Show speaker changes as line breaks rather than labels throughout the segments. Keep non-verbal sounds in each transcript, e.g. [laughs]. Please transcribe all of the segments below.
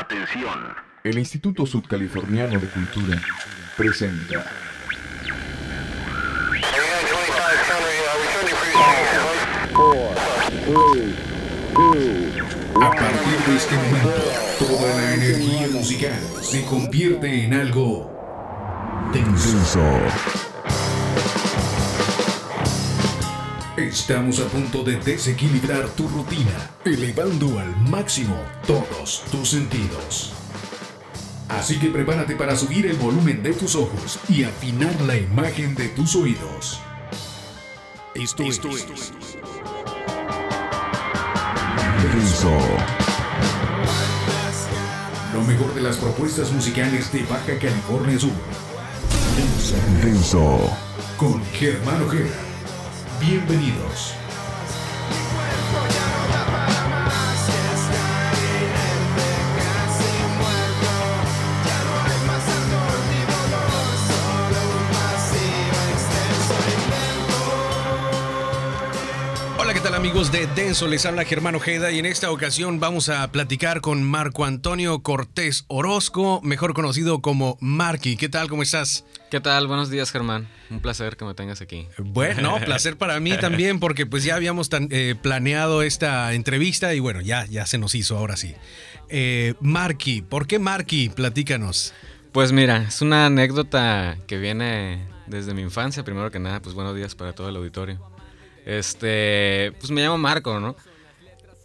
Atención.
El Instituto Sudcaliforniano de Cultura presenta
A partir de este momento, toda la energía musical se convierte en algo denso. Estamos a punto de desequilibrar tu rutina, elevando al máximo todos tus sentidos. Así que prepárate para subir el volumen de tus ojos y afinar la imagen de tus oídos. Esto, es
Denso.
lo mejor de las propuestas musicales de Baja California Sur.
Denso.
Con Germán Ojeda. Bienvenidos.
Hola, ¿qué tal amigos de Denso? Les habla Germán Ojeda y en esta ocasión vamos a platicar con Marco Antonio Cortés Orozco, mejor conocido como Marky. ¿Qué tal? ¿Cómo estás?
¿Qué tal? Buenos días, Germán. Un placer que me tengas aquí.
Bueno, placer para mí [laughs] también porque pues ya habíamos tan- eh, planeado esta entrevista y bueno, ya, ya se nos hizo ahora sí. Eh, Marky, ¿por qué Marky? Platícanos.
Pues mira, es una anécdota que viene desde mi infancia. Primero que nada, pues buenos días para todo el auditorio. Este, pues me llamo Marco, ¿no?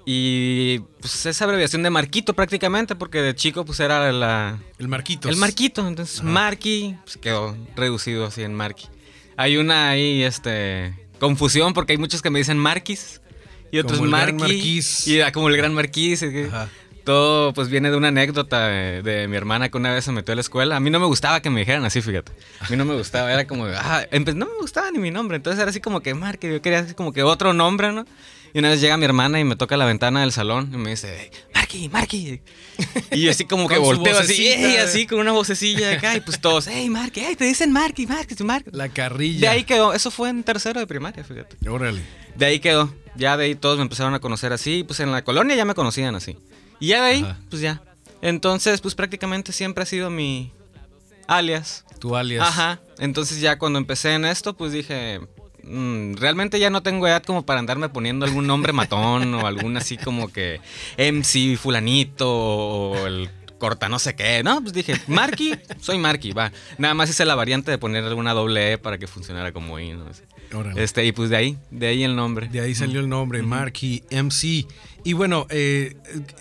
Y pues es abreviación de Marquito prácticamente, porque de chico pues era la,
El Marquitos.
el Marquito. Entonces Marqui pues quedó reducido así en Marqui. Hay una ahí, este, confusión porque hay muchos que me dicen Marquis y otros
Como el gran
Marqui.
Marquís.
Y ah, como el gran
Ajá.
Todo pues viene de una anécdota de, de mi hermana que una vez se metió a la escuela. A mí no me gustaba que me dijeran así, fíjate. A mí no me gustaba, era como, ah, no me gustaba ni mi nombre. Entonces era así como que Marque, yo quería así como que otro nombre, ¿no? Y una vez llega mi hermana y me toca la ventana del salón y me dice, Marqui, Marqui. Y yo así como que volteo así. "Ey", así con una vocecilla de acá y pues todos, hey, Marqui, hey, te dicen Marqui, Marqui, Marqui.
La carrilla.
De ahí quedó, eso fue en tercero de primaria, fíjate.
Órale.
De ahí quedó. Ya de ahí todos me empezaron a conocer así. Pues en la colonia ya me conocían así. Y ya de ahí,
Ajá.
pues ya. Entonces, pues prácticamente siempre ha sido mi alias.
Tu alias.
Ajá. Entonces ya cuando empecé en esto, pues dije, "Mm, realmente ya no tengo edad como para andarme poniendo algún nombre matón o algún así como que MC fulanito o el corta no sé qué. No, pues dije, Marky, soy Marky, va. Nada más hice la variante de poner alguna doble E para que funcionara como I, ¿no?
Órale.
Este, y pues de ahí, de ahí el nombre.
De ahí salió el nombre, Marky MC. Y bueno, eh,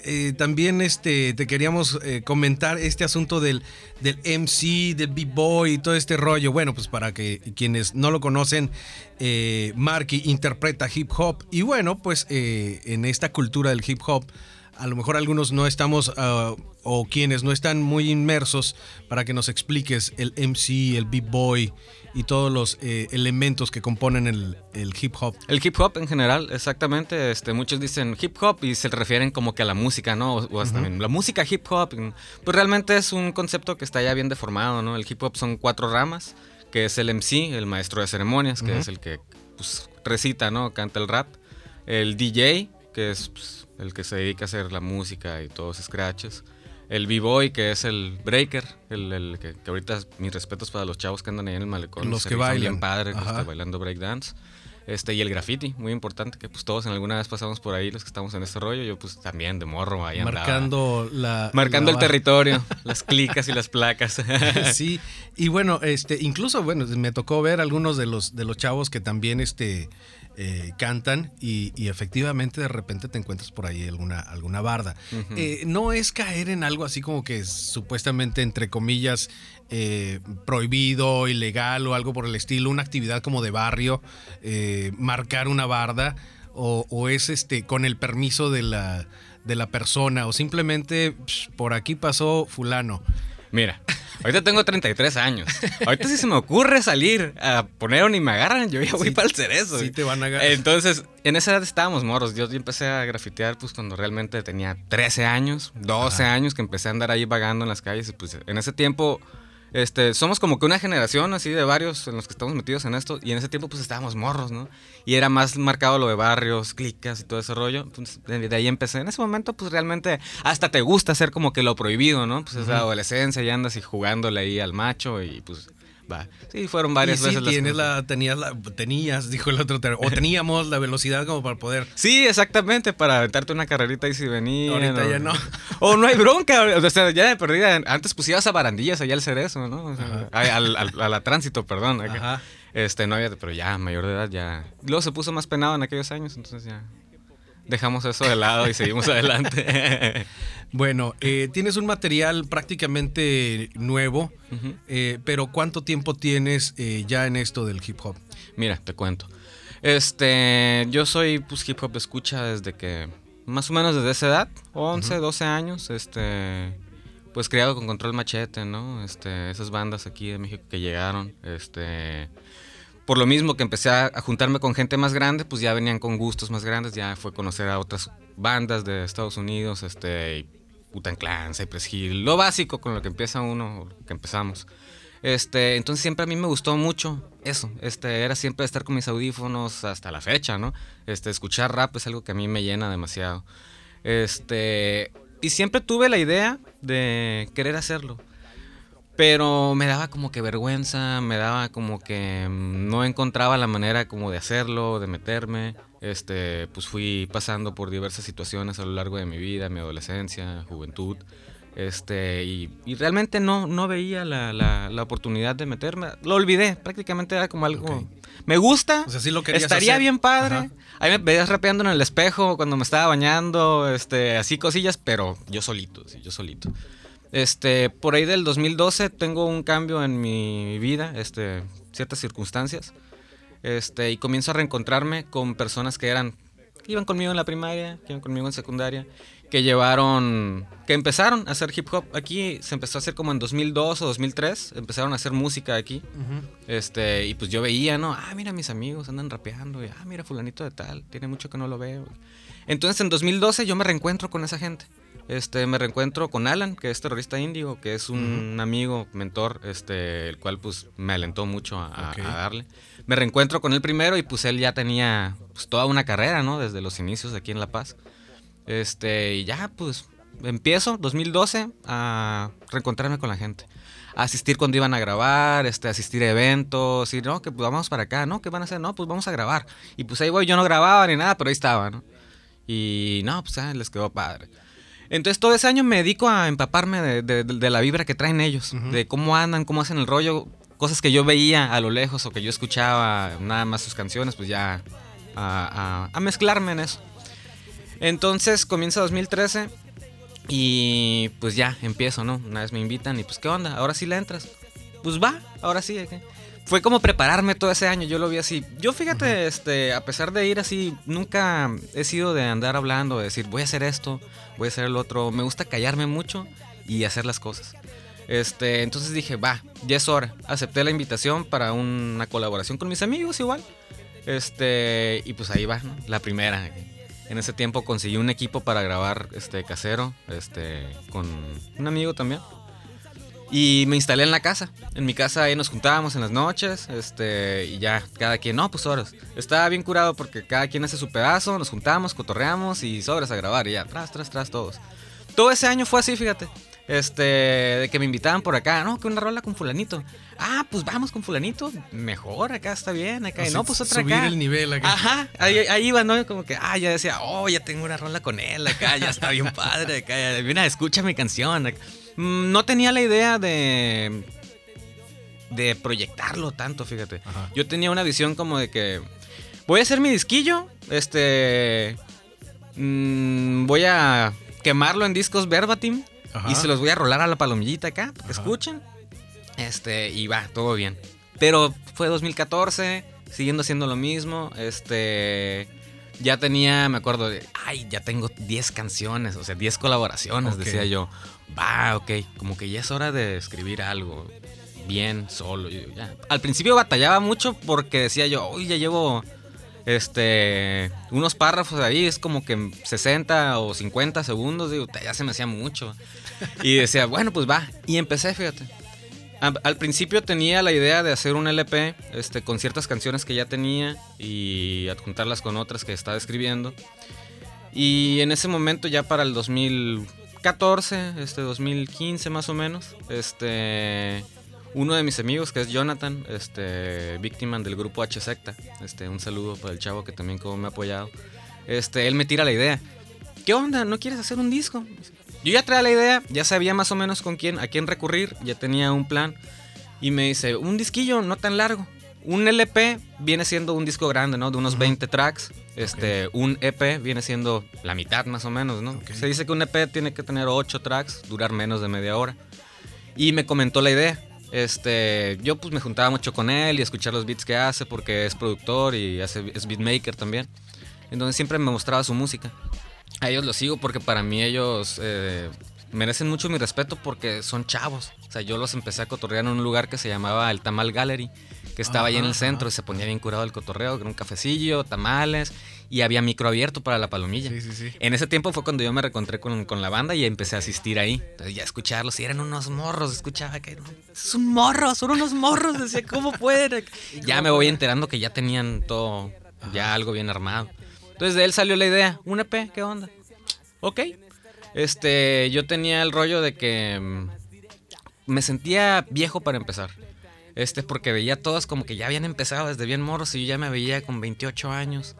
eh, también este, te queríamos eh, comentar este asunto del, del MC, del B-Boy y todo este rollo. Bueno, pues para que quienes no lo conocen, Marky interpreta hip hop. Y bueno, pues en esta cultura del hip hop, a lo mejor algunos no estamos, ah, o quienes no están muy inmersos, para que nos expliques el MC, el B-Boy y todos los eh, elementos que componen el, el hip hop.
El hip hop en general, exactamente. Este, muchos dicen hip hop y se refieren como que a la música, ¿no? O, o hasta la música hip hop. Pues realmente es un concepto que está ya bien deformado, ¿no? El hip hop son cuatro ramas, que es el MC, el maestro de ceremonias, que es el que pues, recita, ¿no? Canta el rap. El DJ, que es pues, el que se dedica a hacer la música y todos los scratches. El B-Boy, que es el breaker, el, el que, que ahorita mis respetos para los chavos que andan ahí en el malecón.
Los que bailan.
Bien padre,
Ajá.
bailando breakdance. Este, y el graffiti, muy importante, que pues todos en alguna vez pasamos por ahí, los que estamos en este rollo. Yo pues también de morro ahí andaba.
marcando la
Marcando
la
el territorio, [laughs] las clicas y las placas. [laughs]
sí y bueno este incluso bueno me tocó ver algunos de los de los chavos que también este eh, cantan y, y efectivamente de repente te encuentras por ahí alguna alguna barda. Eh, no es caer en algo así como que supuestamente entre comillas eh, prohibido ilegal o algo por el estilo una actividad como de barrio marcar una barda o, o es este con el permiso de la de la persona o simplemente psh, por aquí pasó fulano
Mira, ahorita tengo 33 años. Ahorita si se me ocurre salir a poner un y me agarran, yo ya voy
Sí,
para el cerezo.
sí te van a agarrar.
Entonces, en esa edad estábamos morros. Yo, yo empecé a grafitear pues cuando realmente tenía 13 años, 12 años que empecé a andar ahí vagando en las calles. Y pues en ese tiempo Este, somos como que una generación así de varios en los que estamos metidos en esto y en ese tiempo pues estábamos morros, ¿no? Y era más marcado lo de barrios, clicas y todo ese rollo. Pues, de, ahí empecé. En ese momento pues realmente hasta te gusta hacer como que lo prohibido, ¿no? Pues es la adolescencia y andas y jugándole ahí al macho y pues Va. Sí, fueron varias
y
veces.
tienes la, tenías, la, tenías, dijo el otro, o teníamos la velocidad como para poder.
Sí, exactamente, para aventarte una carrerita y si venía.
Ahorita ya no.
O no hay bronca, o sea, ya de perdida. Antes ibas a barandillas allá al cerezo, ¿no? al, a la tránsito, perdón. Ajá. Este, no había, pero ya, mayor de edad, ya. Luego se puso más penado en aquellos años, entonces ya dejamos eso de lado y seguimos adelante. [laughs]
bueno, eh, tienes un material prácticamente nuevo, eh, pero ¿cuánto tiempo tienes eh, ya en esto del hip hop?
Mira, te cuento. Este, yo soy pues, hip hop de escucha desde que, más o menos desde esa edad, 11, 12 años, este, pues criado con Control Machete, ¿no? Este, esas bandas aquí de México que llegaron, este por lo mismo que empecé a, juntarme con gente más grande, pues ya venían con gustos más grandes, ya fue conocer a otras bandas de Estados Unidos, este, Utan Clan, Cypress Hill, lo básico con lo que empieza uno, que empezamos. Este, entonces siempre a mí me gustó mucho eso, este, era siempre estar con mis audífonos hasta la fecha, ¿no? Este, escuchar rap es algo que a mí me llena demasiado. Este, y siempre tuve la idea de querer hacerlo. Pero me daba como que vergüenza, me daba como que mm, no encontraba la manera como de hacerlo, de meterme. Este, pues fui pasando por diversas situaciones a lo largo de mi vida, mi adolescencia, juventud. Este, y, realmente no, no veía la, la, oportunidad de meterme. Lo olvidé, prácticamente era como algo. Me gusta.
O sea, sí lo
estaría bien padre. Ahí me veías rapeando en el espejo cuando me estaba bañando, este, así cosillas, pero yo solito, sí, yo solito. Este, por ahí del 2012 tengo un cambio en mi vida, este, ciertas circunstancias. Este, y comienzo a reencontrarme con personas que eran que iban conmigo en la primaria, que iban conmigo en secundaria, que llevaron, que empezaron a hacer hip hop aquí, se empezó a hacer como en 2002 o 2003, empezaron a hacer música aquí. Este, y pues yo veía, ¿no? Ah, mira mis amigos andan rapeando, y ah, mira fulanito de tal, tiene mucho que no lo veo. Entonces en 2012 yo me reencuentro con esa gente. Este, me reencuentro con Alan, que es terrorista índigo, que es un amigo, mentor, este, el cual pues me alentó mucho a, darle. Me reencuentro con él primero y pues él ya tenía pues, toda una carrera, ¿no? Desde los inicios de aquí en La Paz. Este, y ya pues empiezo, 2012, a reencontrarme con la gente. A asistir cuando iban a grabar, este, asistir a eventos, y no, que pues vamos para acá, ¿no? ¿Qué van a hacer? No, pues vamos a grabar. Y pues ahí voy, yo no grababa ni nada, pero ahí estaba, ¿no? Y no, pues ah, les quedó padre. Entonces todo ese año me dedico a empaparme de, la vibra que traen ellos, de cómo andan, cómo hacen el rollo, cosas que yo veía a lo lejos o que yo escuchaba nada más sus canciones, pues ya a, mezclarme en eso. Entonces comienza 2013 y pues ya empiezo, ¿no? Una vez me invitan y pues ¿qué onda? Ahora sí la entras. Pues va, ahora sí. ¿qué? fue como prepararme todo ese año, yo lo vi así. Yo fíjate, este, a pesar de ir así, nunca he sido de andar hablando, de decir, voy a hacer esto, voy a hacer el otro. Me gusta callarme mucho y hacer las cosas. Este, entonces dije, va, ya es hora. Acepté la invitación para una colaboración con mis amigos igual. Este, y pues ahí va, La primera. En ese tiempo conseguí un equipo para grabar este casero, este, con un amigo también. Y me instalé en la casa. En mi casa ahí nos juntábamos en las noches. Este, y ya, cada quien, no, pues sobres. Estaba bien curado porque cada quien hace su pedazo, nos juntamos, cotorreamos y sobres a grabar. Y ya, tras, tras, tras, todos. Todo ese año fue así, fíjate. Este, de que me invitaban por acá, no, que una rola con fulanito. Ah, pues vamos con fulanito, mejor, acá está bien, acá. no, pues otra
subir el nivel acá.
Ajá, ahí, ahí, iba, ¿no? Como que, ah, ya decía, oh, ya tengo una rola con él acá, ya está bien padre acá. mira, escucha mi canción. Mm, no tenía la idea de. de proyectarlo tanto, fíjate. Yo tenía una visión como de que. Voy a hacer mi disquillo. Este. Mm, voy a quemarlo en discos verbatim. Y se los voy a rolar a la palomillita acá, para que escuchen. Este, y va, todo bien. Pero fue 2014, siguiendo haciendo lo mismo. Este. Ya tenía, me acuerdo de, ay, ya tengo 10 canciones, o sea, 10 colaboraciones, decía yo va, ok, como que ya es hora de escribir algo bien solo. Al principio batallaba mucho porque decía yo, uy, ya llevo este unos párrafos ahí, es como que 60 o 50 segundos, digo, ya se me hacía mucho. Y decía, [laughs] bueno, pues va. Y empecé, fíjate. al principio tenía la idea de hacer un LP este, con ciertas canciones que ya tenía y adjuntarlas con otras que estaba escribiendo. Y en ese momento, ya para el 2014, este 2015 más o menos, este, uno de mis amigos, que es Jonathan, este, víctima del grupo H Secta, este, un saludo para el chavo que también como me ha apoyado, este, él me tira la idea. ¿Qué onda? ¿No quieres hacer un disco? Yo ya traía la idea, ya sabía más o menos con quién, a quién recurrir, ya tenía un plan. Y me dice, un disquillo no tan largo. Un LP viene siendo un disco grande, ¿no? De unos 20 tracks. Este, un EP viene siendo la mitad más o menos, ¿no? Se dice que un EP tiene que tener 8 tracks, durar menos de media hora. Y me comentó la idea. Este, yo pues me juntaba mucho con él y escuchar los beats que hace porque es productor y hace, es beatmaker también. Entonces siempre me mostraba su música a ellos los sigo porque para mí ellos eh, merecen mucho mi respeto porque son chavos. O sea, yo los empecé a cotorrear en un lugar que se llamaba el Tamal Gallery, que estaba ahí en el centro y se ponía bien curado el cotorreo, con un cafecillo, tamales y había micro abierto para la palomilla. Sí, sí, sí. En ese tiempo fue cuando yo me reencontré con, con, la banda y empecé a asistir ahí. Entonces ya escucharlos y eran unos morros, escuchaba que son morros, son unos morros, decía, ¿cómo pueden? [laughs] ya me voy enterando que ya tenían todo, ya algo bien armado. Entonces de él salió la idea, un EP, ¿qué onda? Ok. Este, yo tenía el rollo de que mm, me sentía viejo para empezar. Este, porque veía todos como que ya habían empezado desde bien moros y yo ya me veía con 28 años.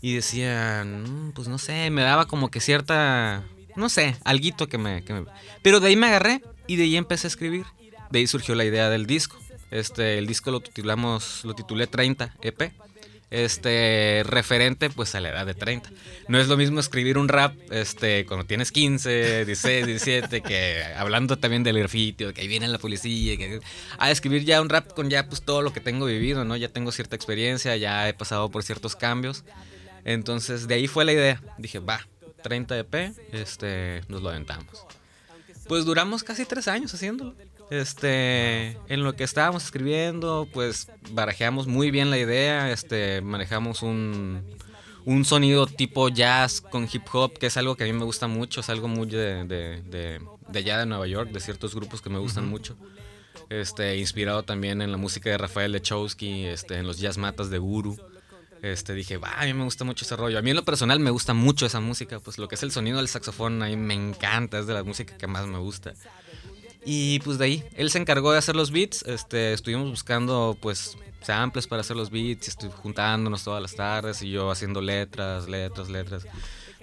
Y decían, mm, pues no sé, me daba como que cierta, no sé, alguito que me, que me... Pero de ahí me agarré y de ahí empecé a escribir. De ahí surgió la idea del disco. Este, el disco lo titulamos, lo titulé 30 EP este referente pues a la edad de 30. No es lo mismo escribir un rap este cuando tienes 15, 16, 17 que hablando también del grafitio, que ahí viene la policía, que a escribir ya un rap con ya pues todo lo que tengo vivido, ¿no? Ya tengo cierta experiencia, ya he pasado por ciertos cambios. Entonces, de ahí fue la idea. Dije, "Va, 30 EP, este nos lo aventamos." Pues duramos casi tres años haciéndolo. Este, en lo que estábamos escribiendo, pues barajeamos muy bien la idea, este, manejamos un, un sonido tipo jazz con hip hop, que es algo que a mí me gusta mucho, es algo muy de, de, de, allá de Nueva York, de ciertos grupos que me gustan mucho. Este, inspirado también en la música de Rafael Lechowski, este, en los jazz matas de Guru. Este, dije, va, a mí me gusta mucho ese rollo. A mí en lo personal me gusta mucho esa música, pues lo que es el sonido del saxofón a mí me encanta, es de la música que más me gusta. Y pues de ahí, él se encargó de hacer los beats, este, estuvimos buscando pues samples para hacer los beats, y estoy juntándonos todas las tardes y yo haciendo letras, letras, letras.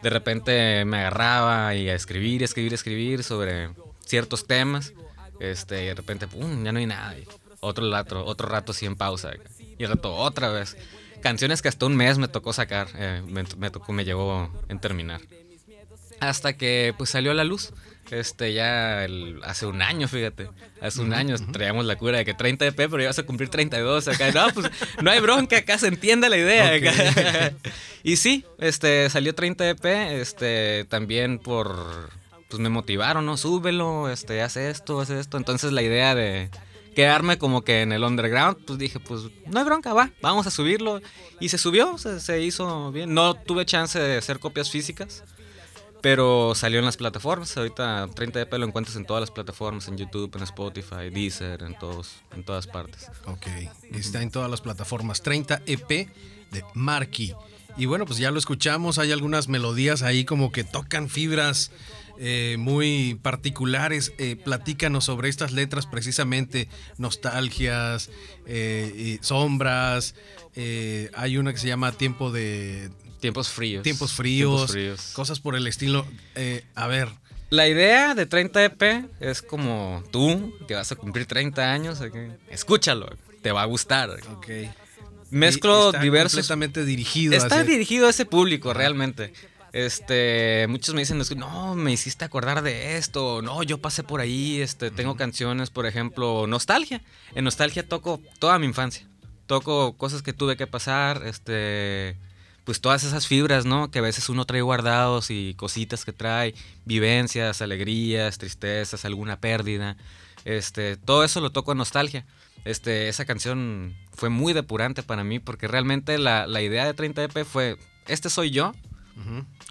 De repente me agarraba y a escribir, escribir, escribir sobre ciertos temas. Este, y de repente, pum, ya no hay nada. otro rato, otro rato así en pausa. Y el rato otra vez. Canciones que hasta un mes me tocó sacar, eh, me, me, tocó, me llegó en terminar. Hasta que pues salió a la luz. Este, ya hace un año, fíjate. Hace un año traíamos la cura de que 30 EP, pero ya vas a cumplir 32 acá. No, pues no hay bronca, acá se entiende la idea. [laughs] y sí, este, salió 30 EP, este, también por, pues me motivaron, ¿no? Súbelo, este, hace esto, hace esto. Entonces la idea de quedarme como que en el underground, pues dije, pues no hay bronca, va, vamos a subirlo. Y se subió, se, se hizo bien. No tuve chance de hacer copias físicas. Pero salió en las plataformas. Ahorita 30 EP lo encuentras en todas las plataformas, en YouTube, en Spotify, Deezer, en todos, en todas partes.
Ok, está en todas las plataformas. 30 EP de Marky. Y bueno, pues ya lo escuchamos, hay algunas melodías ahí como que tocan fibras eh, muy particulares. Eh, platícanos sobre estas letras precisamente, nostalgias, eh, sombras. hay una que se llama Tiempo de,
Tiempos fríos.
Tiempos fríos. Cosas por el estilo. Eh, a ver.
La idea de 30 EP es como tú, que vas a cumplir 30 años, escúchalo, te va a gustar.
Ok.
Mezclo está diversos.
Completamente dirigido.
Está dirigido a ese público, realmente. Este, muchos me dicen, no, me hiciste acordar de esto, no, yo pasé por ahí, este, tengo canciones, por ejemplo, Nostalgia. En Nostalgia toco toda mi infancia. Toco cosas que tuve que pasar, este, pues todas esas fibras, ¿no? Que a veces uno trae guardados y cositas que trae, vivencias, alegrías, tristezas, alguna pérdida. Este, todo eso lo toco en nostalgia. Este, esa canción fue muy depurante para mí porque realmente la, idea de 30 EP fue, este soy yo,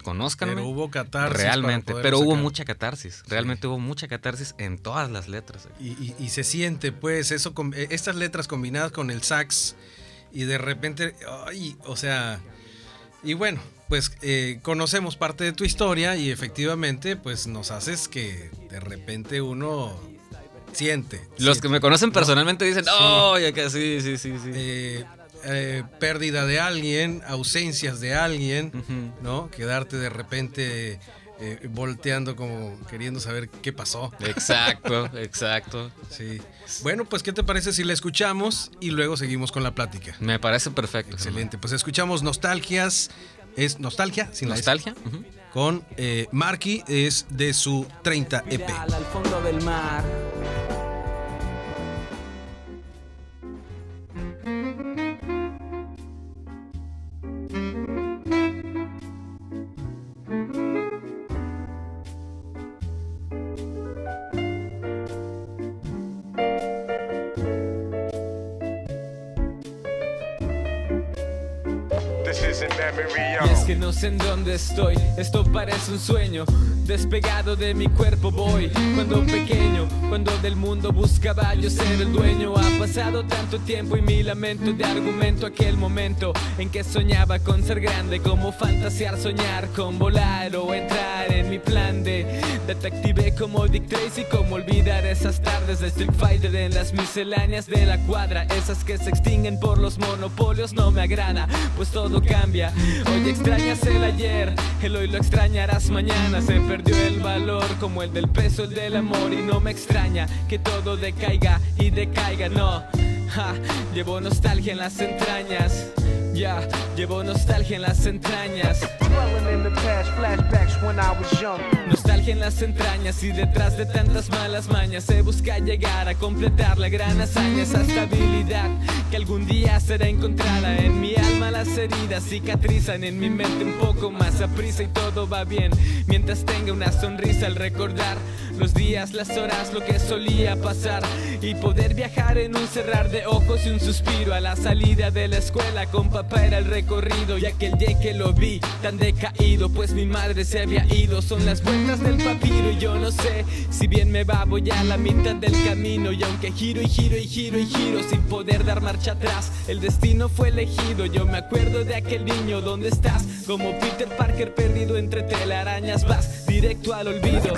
Conózcanme.
Pero hubo catarsis.
Realmente, pero hubo mucha catarsis. Realmente hubo mucha catarsis en todas las letras.
Y, y- y se siente, pues, eso, com- eh, estas letras combinadas con el sax y de repente, ay, o sea, y bueno, pues eh, conocemos parte de tu historia y efectivamente, pues nos haces que de repente uno siente.
Los
siente,
que me conocen
¿no?
personalmente dicen,
Sí.
oh, ya que sí, sí, sí, sí.
Eh, eh, pérdida de alguien, ausencias de alguien. ¿no? Quedarte de repente eh, volteando como queriendo saber qué pasó.
Exacto, exacto.
Sí. Bueno, pues, ¿qué te parece si la escuchamos y luego seguimos con la plática?
Me parece perfecto.
Excelente. Pues escuchamos Nostalgias. Es Nostalgia, sin la S,
¿Nostalgia? Ujú.
con eh, Marky, es de su 30 EP.
Al fondo del mar. Sé en dónde estoy, esto parece un sueño. Despegado de mi cuerpo voy, cuando pequeño, cuando del mundo buscaba yo ser el dueño. Ha pasado tanto tiempo y mi lamento de argumento aquel momento en que soñaba con ser grande, como fantasear, soñar con volar o entrar en mi plan de detective como Dick Tracy, como olvidar esas tardes de Street Fighter en las misceláneas de la cuadra, esas que se extinguen por los monopolios no me agrada, pues todo cambia. Hoy extrañas el ayer, el hoy lo extrañarás mañana. Se perdió el valor como el del peso, el del amor y no me extraña que todo decaiga y decaiga, no. Ja, llevo nostalgia en las entrañas. Ya, llevo nostalgia en las entrañas.
Dwelling in the past, flashbacks when I was young.
Nostalgia en las entrañas y detrás de tantas malas mañas se busca llegar a completar la gran hazaña, esa estabilidad que algún día será encontrada en mi alma. Las heridas cicatrizan en mi mente un poco más a prisa y todo va bien mientras tenga una sonrisa al recordar los días, las horas, lo que solía pasar. Y poder viajar en un cerrar de ojos y un suspiro a la salida de la escuela con papá era el recorrido. Y aquel día que lo vi tan decaído pues mi madre se había ido. Son las vueltas del papiro y yo no sé si bien me va voy a la mitad del camino. Y aunque giro y giro y giro y giro sin poder dar marcha atrás el destino fue elegido. Yo me acuerdo de aquel niño ¿dónde estás? como Peter Parker perdido entre telarañas vas directo al olvido.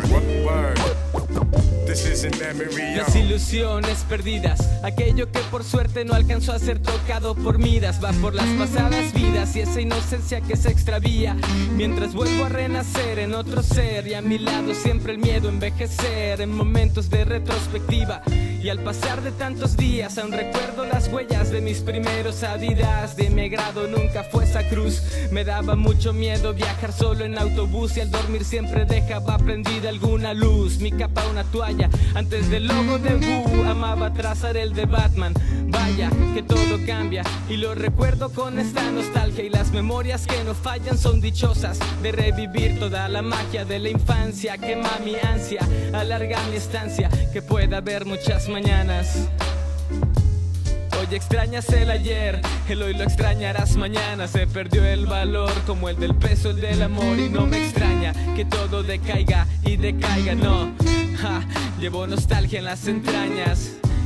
Las ilusiones perdidas, aquello que por suerte no alcanzó a ser tocado por miras, va por las pasadas vidas y esa inocencia que se extravía. Mientras vuelvo a renacer en otro ser y a mi lado siempre el miedo a envejecer en momentos de retrospectiva. Y al pasar de tantos días aún recuerdo las huellas de mis primeros adidas. De mi grado nunca fue esa cruz. Me daba mucho miedo viajar solo en autobús y al dormir siempre dejaba prendida alguna luz. Mi capa una toalla antes del logo de Wu. Amaba trazar el de Batman. Vaya que todo cambia y lo recuerdo con esta nostalgia y las memorias que no fallan son dichosas de revivir toda la magia de la infancia. Quema mi ansia, alarga mi estancia, que pueda haber muchas mañanas. Hoy extrañas el ayer, el hoy lo extrañarás mañana. Se perdió el valor como el del peso, el del amor. Y no me extraña que todo decaiga y decaiga, no. Ja, llevo nostalgia en las entrañas.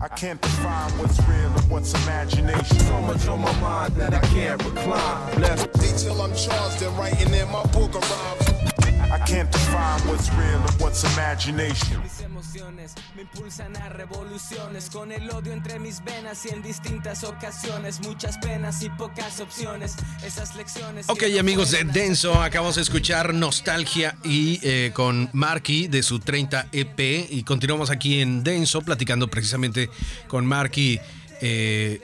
I can't define what's real and what's imagination. So much on my mind that I can't recline. Left. Till I'm charged and writing in my book of rhymes. I can't define what's real and what's imagination.
Mis emociones me impulsan a revoluciones con el odio entre mis venas y en distintas ocasiones muchas penas y pocas opciones. Esas lecciones.
Ok, amigos de Denso, acabamos de escuchar Nostalgia y eh, con Marky de su 30 EP y continuamos aquí en Denso platicando precisamente con Marky. Eh,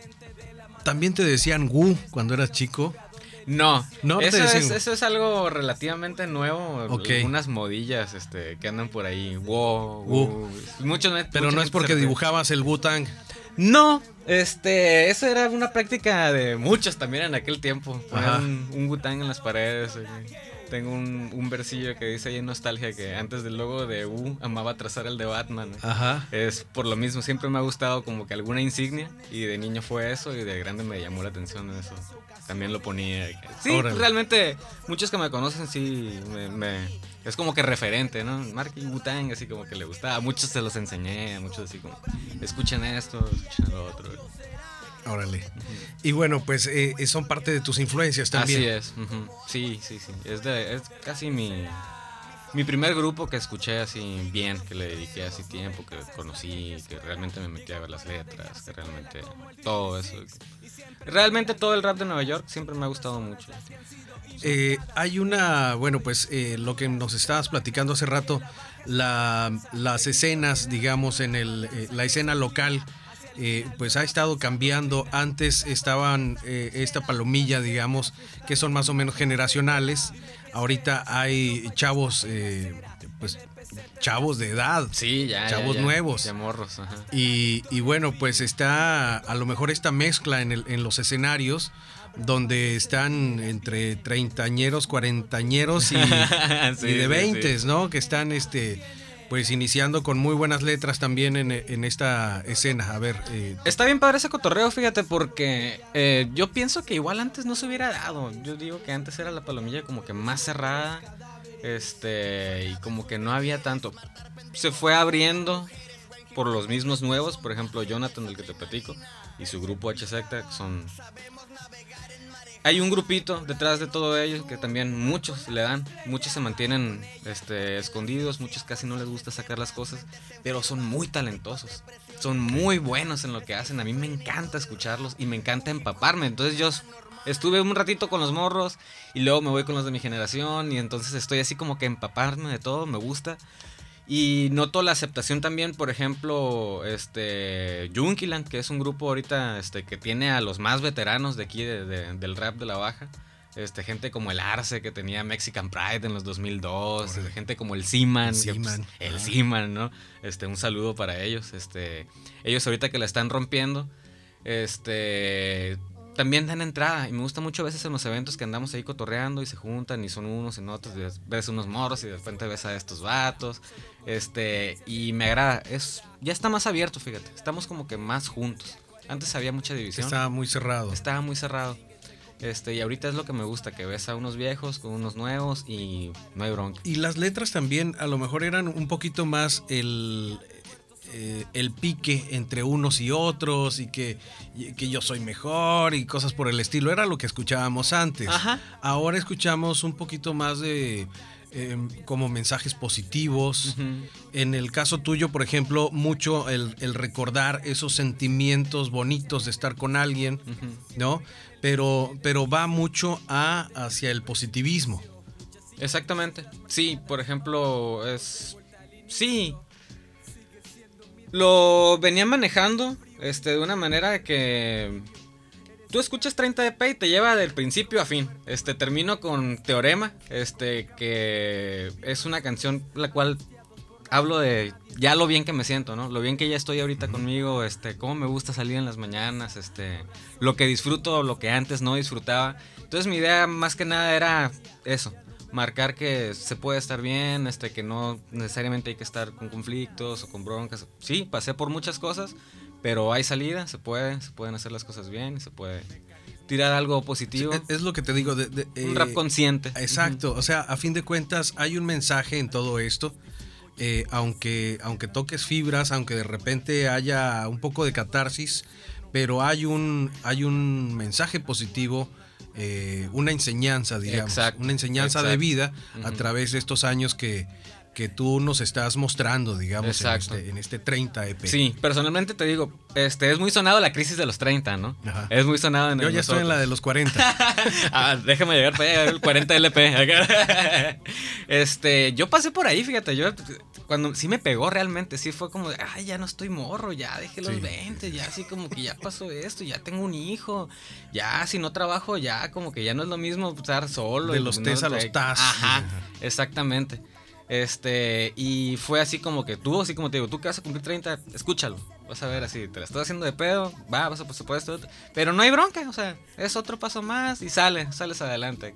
También te decían Wu cuando eras chico.
No, eso, es,
decimos.
eso es algo relativamente nuevo.
Ok.
Unas modillas este, que andan por ahí. Wow, wow. Muchos,
Pero no es porque dibujabas el Wu-Tang.
No, este, eso era una práctica de muchos también en aquel tiempo. Poner un, un Wu-Tang en las paredes. eh. Tengo un, un versillo que dice ahí en Nostalgia que antes del logo de U amaba trazar el de Batman.
Ajá.
Es por lo mismo, siempre me ha gustado como que alguna insignia y de niño fue eso y de grande me llamó la atención eso. También lo ponía. Sí,
Órale.
realmente muchos que me conocen sí me, me- es como que referente, ¿no? Marky Wu-Tang así como que le gustaba. A muchos se los enseñé, a muchos así como escuchen esto, escuchen lo otro.
Órale. Y bueno, pues eh, son parte de tus influencias también.
Así es. ujú. Sí, sí, sí. Es, de, es casi mi, mi primer grupo que escuché así bien, que le dediqué así tiempo, que conocí, que realmente me metí a ver las letras, que realmente todo eso. Realmente todo el rap de Nueva York siempre me ha gustado mucho.
Eh, hay una, bueno, pues eh, lo que nos estabas platicando hace rato, la- las escenas, digamos, en el, eh, la escena local, eh, pues ha estado cambiando. Antes estaban eh, esta palomilla, digamos, que son más o menos generacionales. Ahorita hay chavos, eh, pues chavos de edad.
Sí, ya.
Chavos
ya.
nuevos.
Ya morros, ajá.
Y, y bueno, pues está a lo mejor esta mezcla en, el- en los escenarios donde están entre treintañeros, cuarentañeros y, [laughs]
Sí,
y de
sí,
veintes,
sí.
¿no? Que están este pues iniciando con muy buenas letras también en, esta escena. A ver, eh,
Está bien padre ese cotorreo, fíjate, porque eh, yo pienso que igual antes no se hubiera dado. Yo digo que antes era la palomilla como que más cerrada. Este, y como que no había tanto. Se fue abriendo por los mismos nuevos, por ejemplo, Jonathan, del que te platico, y su grupo H Secta, que son. Hay un grupito detrás de todo ello que también muchos le dan, muchos se mantienen este, escondidos, muchos casi no les gusta sacar las cosas, pero son muy talentosos, son muy buenos en lo que hacen, a mí me encanta escucharlos y me encanta empaparme, entonces yo estuve un ratito con los morros y luego me voy con los de mi generación y entonces estoy así como que empaparme de todo, me gusta. Y noto la aceptación también, por ejemplo, este Junkiland, que es un grupo ahorita este, que tiene a los más veteranos de aquí de- de- del rap de la baja. Este, gente como el Arce, que tenía Mexican Pride en los 2002.
Órale.
Gente como el Seaman.
El
pues, el. Seaman, ¿no? Este, un saludo para ellos. Este, ellos ahorita que la están rompiendo. Este. También dan entrada y me gusta mucho a veces en los eventos que andamos ahí cotorreando y se juntan y son unos en otros, y ves unos morros y de repente ves a estos vatos, este, y me agrada, es, ya está más abierto, fíjate, estamos como que más juntos, antes había mucha división,
está muy cerrado.
estaba muy cerrado, este, y ahorita es lo que me gusta, que ves a unos viejos con unos nuevos y no hay bronca.
Y las letras también a lo mejor eran un poquito más el, eh, el pique entre unos y otros y que, y que yo soy mejor y cosas por el estilo. Era lo que escuchábamos antes.
Ajá.
Ahora escuchamos un poquito más de eh, como mensajes positivos. En el caso tuyo, por ejemplo, mucho el, el recordar esos sentimientos bonitos de estar con alguien. ¿no? Pero, pero va mucho a, hacia el positivismo.
Exactamente. Sí, por ejemplo, es. Sí. Lo venía manejando este, de una manera que. Tú escuchas 30 EP y te lleva del principio a fin. Este, termino con Teorema, este, que es una canción la cual hablo de ya lo bien que me siento, ¿no? Lo bien que ya estoy ahorita conmigo, este, cómo me gusta salir en las mañanas, este, lo que disfruto, lo que antes no disfrutaba. Entonces mi idea más que nada era eso, marcar que se puede estar bien, este, que no necesariamente hay que estar con conflictos o con broncas. Sí, pasé por muchas cosas, pero hay salida, se puede, se pueden hacer las cosas bien, se puede tirar algo positivo.
Es, es lo que te digo. de- de,
un
eh,
rap consciente.
Exacto, o sea, a fin de cuentas hay un mensaje en todo esto. eh, aunque, aunque toques fibras, aunque de repente haya un poco de catarsis, pero hay un, hay un mensaje positivo, eh, una enseñanza, digamos,
Exacto,
una enseñanza de vida a través de estos años que, que tú nos estás mostrando, digamos, en este, en este 30 EP.
Sí, personalmente te digo, este es muy sonado la crisis de los 30, ¿no?
Ajá.
Es muy sonado en
Yo ya estoy en la de los 40. [laughs]
ah, déjame llegar para allá, el 40 LP. [laughs] este, yo pasé por ahí, fíjate, yo cuando sí me pegó realmente, sí fue como, de, ay, ya no estoy morro, ya dejé los
Sí.
20, ya así como que ya pasó esto, ya tengo un hijo, ya si no trabajo, ya como que ya no es lo mismo estar solo.
De los
no
tes a los tas.
Ajá. exactamente. Este, y fue así como que tú, así como te digo, tú que vas a cumplir 30, escúchalo. Vas a ver así, te la estoy haciendo de pedo, va, vas a por supuesto. Pero no hay bronca, o sea, es otro paso más y sale, sales adelante.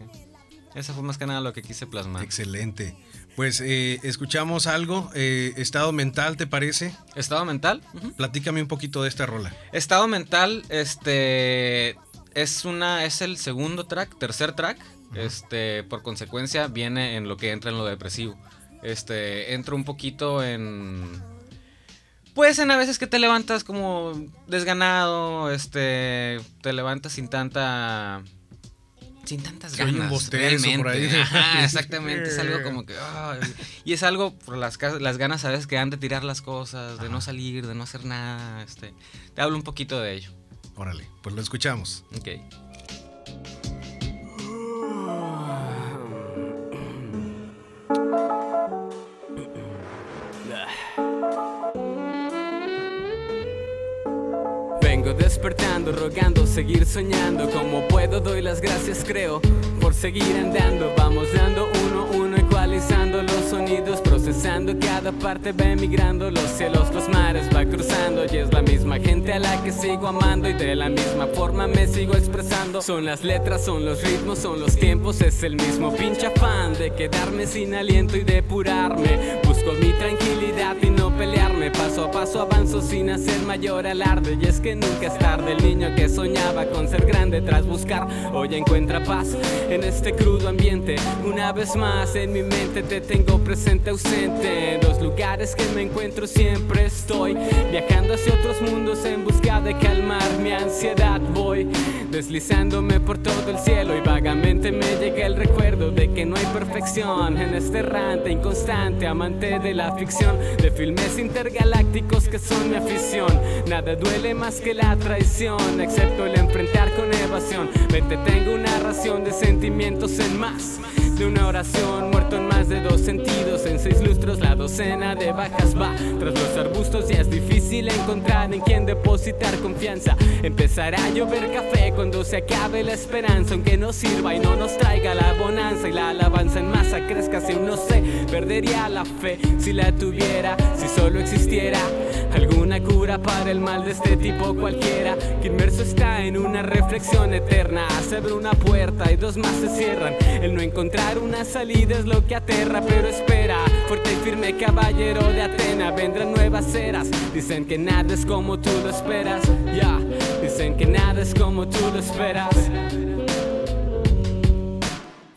Eso fue más que nada lo que quise plasmar.
Excelente. Pues eh, escuchamos algo, eh, estado mental, ¿te parece?
Estado mental.
Platícame un poquito de esta rola.
Estado mental, este es una es el segundo track, tercer track. Este, por consecuencia viene en lo que entra en lo depresivo. Este, entra un poquito en pues en a veces que te levantas como desganado, este, te levantas sin tanta sin tantas
un
ganas.
bostezo por ahí. [laughs]
Ajá, exactamente, es algo como que y es algo por las las ganas a veces que dan de tirar las cosas, de no salir, de no hacer nada, este, te hablo un poquito de ello.
Órale, pues lo escuchamos.
Ok.
Vengo despertando, rogando, seguir soñando. Como puedo, doy las gracias, creo, por seguir andando. Vamos dando uno, uno, ecualizando los sonidos, procesando cada parte, va emigrando. Los cielos, los mares, va cruzando. Y es la misma gente a la que sigo amando. Y de la misma forma me sigo expresando. Son las letras, son los ritmos, son los tiempos. Es el mismo pinche afán de quedarme sin aliento y depurarme. Mi tranquilidad y no pelearme. Paso a paso avanzo sin hacer mayor alarde. Y es que nunca es tarde. El niño que soñaba con ser grande tras buscar hoy encuentra paz en este crudo ambiente. Una vez más en mi mente te tengo presente ausente. En los lugares que me encuentro siempre estoy viajando hacia otros mundos en busca de calmar mi ansiedad. Voy deslizándome por todo el cielo que no hay perfección en este errante inconstante amante de la ficción de filmes intergalácticos que son mi afición. Nada duele más que la traición, excepto el enfrentar con evasión. Vete, tengo una ración de sentimientos en más. De una oración, en más de dos sentidos. En seis lustros, la docena de bajas va. Tras los arbustos, ya es difícil encontrar en quien depositar confianza. Empezará a llover café cuando se acabe la esperanza. Aunque no sirva y no nos traiga la bonanza y la alabanza en masa crezca. Si aún no sé, perdería la fe si la tuviera. Si solo existiera alguna cura para el mal de este tipo cualquiera. Que inmerso está en una reflexión eterna. Se abre una puerta y dos más se cierran. El no encontrar una salida es lo que aterra, pero espera. Fuerte y firme caballero de Atena, vendrán nuevas eras. Dicen que nada es como tú lo esperas. Ya, dicen que nada es como tú lo esperas.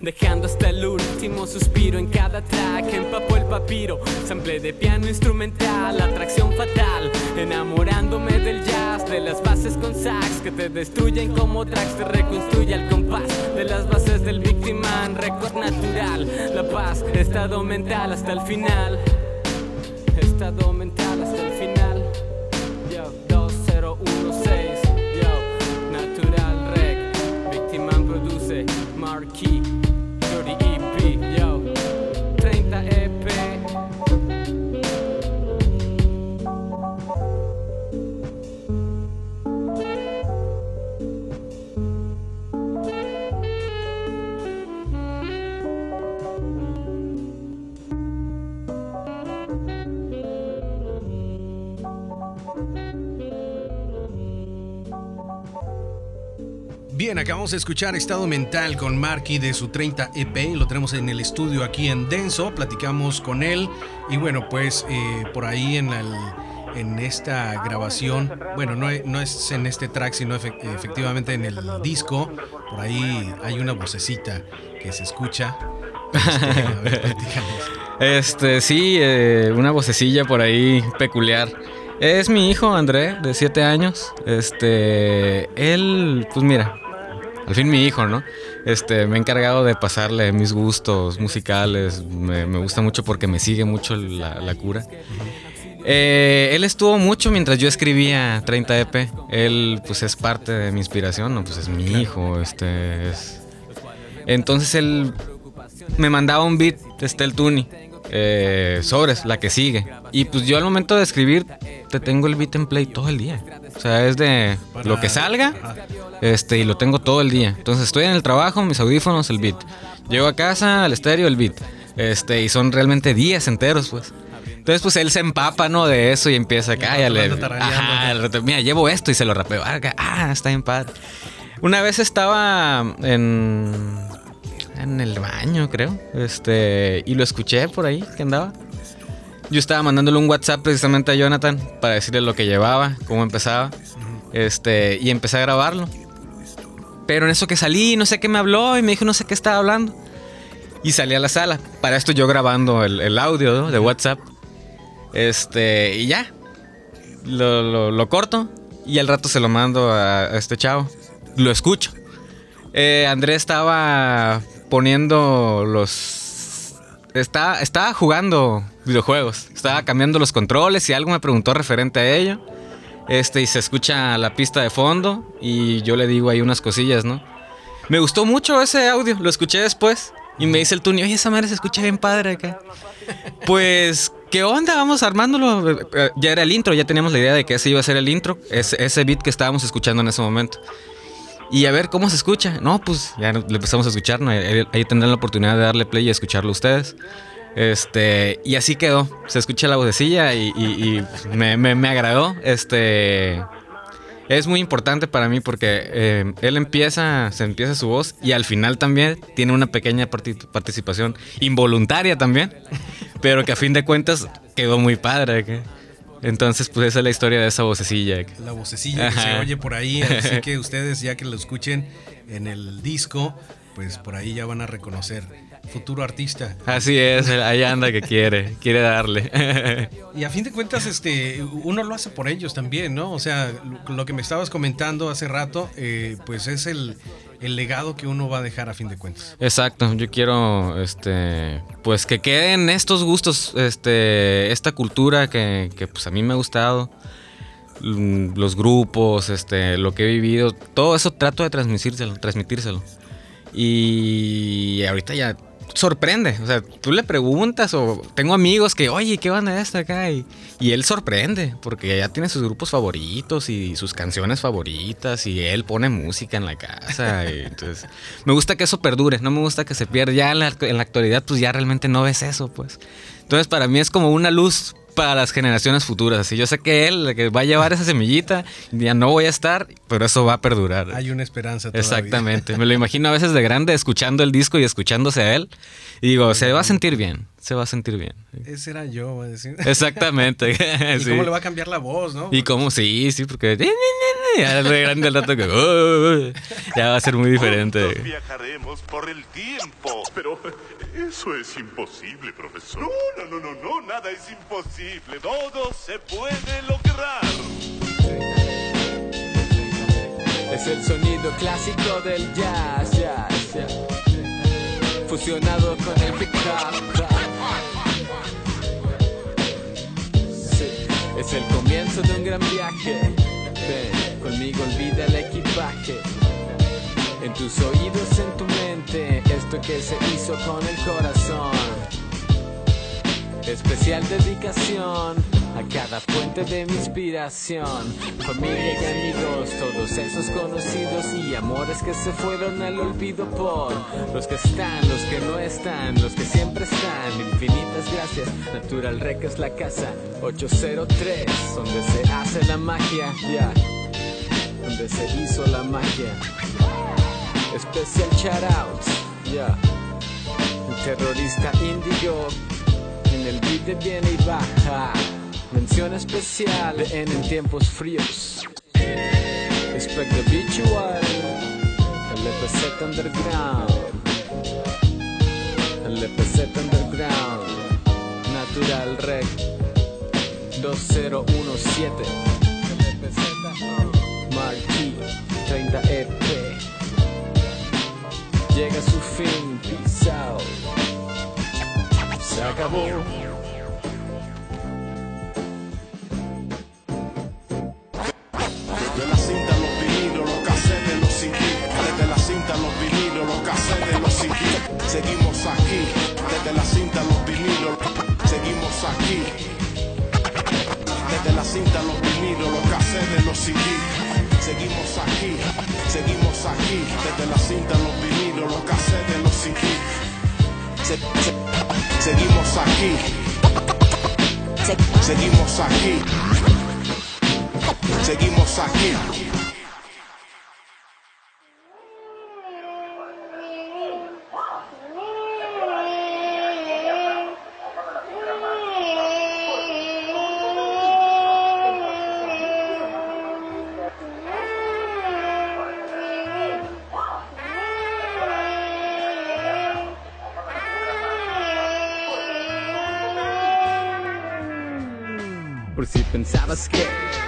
Dejando hasta el último suspiro en cada track. Empapo el papiro, sample de piano instrumental. Atracción fatal, enamorándome del jazz. De las bases con sax que te destruyen como tracks. Te reconstruye al compás de las bases del victiman Record natural, la paz, estado mental hasta el final. Estado mental hasta el final. Yo, 2016
Bien, acabamos de escuchar Estado Mental con Marky de su 30 EP. Lo tenemos en el estudio aquí en Denso. Platicamos con él. Y bueno, pues eh, por ahí en, el- en esta grabación, bueno, no, no es en este track, sino efe- efectivamente en el disco. Por ahí hay una vocecita que se escucha. Este, a ver.
Este, sí, eh, una vocecilla por ahí peculiar. Es mi hijo André, de 7 años. Este, él, pues mira, al fin mi hijo, ¿no? Este, me he encargado de pasarle mis gustos musicales. Me, me gusta mucho porque me sigue mucho la, la cura. Eh, él estuvo mucho mientras yo escribía 30 EP. Él, pues, es parte de mi inspiración, ¿no? Pues es mi hijo, este, es... Entonces él me mandaba un beat, este, el Tuni, eh, sobres, la que sigue. Y pues yo al momento de escribir, te tengo el beat en play todo el día. O sea, es de lo que salga, este, y lo tengo todo el día. Entonces estoy en el trabajo, mis audífonos, el beat. Llego a casa, al estéreo, el beat. Este, y son realmente días enteros, pues. Entonces, pues él se empapa, ¿no? De eso y empieza acá, ya le.
anda tarareando,
Ajá, mira, llevo esto y se lo rapeo. Ah, Ah, está bien padre. Una vez estaba en. En el baño, creo. Este. Y lo escuché por ahí, que andaba. Yo estaba mandándole un WhatsApp precisamente a Jonathan para decirle lo que llevaba, cómo empezaba. Este. Y empecé a grabarlo. Pero en eso que salí, no sé qué me habló y me dijo no sé qué estaba hablando. Y salí a la sala. Para esto yo grabando el, el audio ¿no? de WhatsApp. Este, y ya. Lo, lo- lo corto y al rato se lo mando a, a este chavo. Lo escucho. Eh, Andrés estaba poniendo los... Está, estaba jugando videojuegos. Estaba cambiando los controles y algo me preguntó referente a ello. Este, y se escucha la pista de fondo y yo le digo ahí unas cosillas, ¿no? Me gustó mucho ese audio, lo escuché después. Y me dice el Tuni, oye, esa madre se escucha bien padre acá. Pues, ¿qué onda? Vamos armándolo. Ya era el intro, ya teníamos la idea de que ese iba a ser el intro, ese, ese beat que estábamos escuchando en ese momento. Y a ver cómo se escucha. No, pues ya le empezamos a escuchar, ¿no? ahí, ahí tendrán la oportunidad de darle play y escucharlo ustedes. Este, y así quedó. Se escucha la vocecilla y, y- y me, me- me agradó. Este. Es muy importante para mí porque eh, él empieza, se empieza su voz y al final también tiene una pequeña parti- participación involuntaria también, pero que a fin de cuentas quedó muy padre. ¿qué? Entonces, pues esa es la historia de esa vocecilla.
La vocecilla que se oye por ahí, así [laughs] que ustedes ya que lo escuchen en el disco, pues por ahí ya van a reconocer futuro artista.
Así es, ahí anda que quiere, quiere darle. [laughs]
Y a fin de cuentas, este, uno lo hace por ellos también, ¿no? O sea, lo, que me estabas comentando hace rato, eh, pues es el, el legado que uno va a dejar a fin de cuentas.
Exacto, yo quiero, este, pues que queden estos gustos, este, esta cultura que, que, pues a mí me ha gustado, mm, los grupos, este, lo que he vivido, todo eso trato de transmitírselo, transmitírselo. Y ahorita ya sorprende, o sea, tú le preguntas o tengo amigos que, oye, ¿qué banda es esta acá? Y, él sorprende, porque ya tiene sus grupos favoritos y sus canciones favoritas y él pone música en la casa. [laughs] y entonces, me gusta que eso perdure, no me gusta que se pierda. Ya en la, en la actualidad, pues ya realmente no ves eso, pues. Entonces, para mí es como una luz para las generaciones futuras. Así yo sé que él que va a llevar esa semillita, ya no voy a estar, pero eso va a perdurar.
Hay una esperanza todavía.
Exactamente. Me lo imagino a veces de grande escuchando el disco y escuchándose a él. Y digo, se va a sentir bien. Se va a sentir bien.
Ese era yo, va a decir.
Exactamente. [laughs] [laughs]
¿Y
Sí.
cómo le va a cambiar la voz, no?
Y cómo, sí, sí, porque [laughs] ya es de grande el rato que "Oh", ya va a ser muy diferente.
Juntos viajaremos por el tiempo.
Pero eso es imposible, profesor.
No, no, no, no, no, nada es imposible. Todo se puede lograr.
Es el sonido clásico del jazz, jazz, jazz. Fusionado con el hip. Sí, es el comienzo de un gran viaje. Ven, conmigo olvida el equipaje. En tus oídos, en tu mente, que se hizo con el corazón. Especial dedicación a cada fuente de mi inspiración. Familia y amigos, todos esos conocidos y amores que se fueron al olvido por los que están, los que no están, los que siempre están. Infinitas gracias. Natural Rec es la casa 803, donde se hace la magia, ya. Donde se hizo la magia. Especial shout out, ya. Un terrorista índigo en el beat de viene y baja. Mención especial en, tiempos fríos. Espectro Visual, el Underground. El EPZ Underground, Natural Rec 2017. El EPZ Marquee 30 EP. A su fin. Peace. Se acabó.
Desde la cinta, los vinilos, los cassettes, los CD. Desde la cinta, los vinilos, los cassettes, los CD. Seguimos aquí. Desde la cinta, los vinilos. Seguimos aquí. Desde la cinta, los vinilos, los cassettes, los CD. Seguimos aquí. Seguimos aquí. Desde la cinta, los vinilos, los cassettes, los CD. Se- se- seguimos aquí. Se- seguimos aquí. Seguimos aquí.
Pensabas que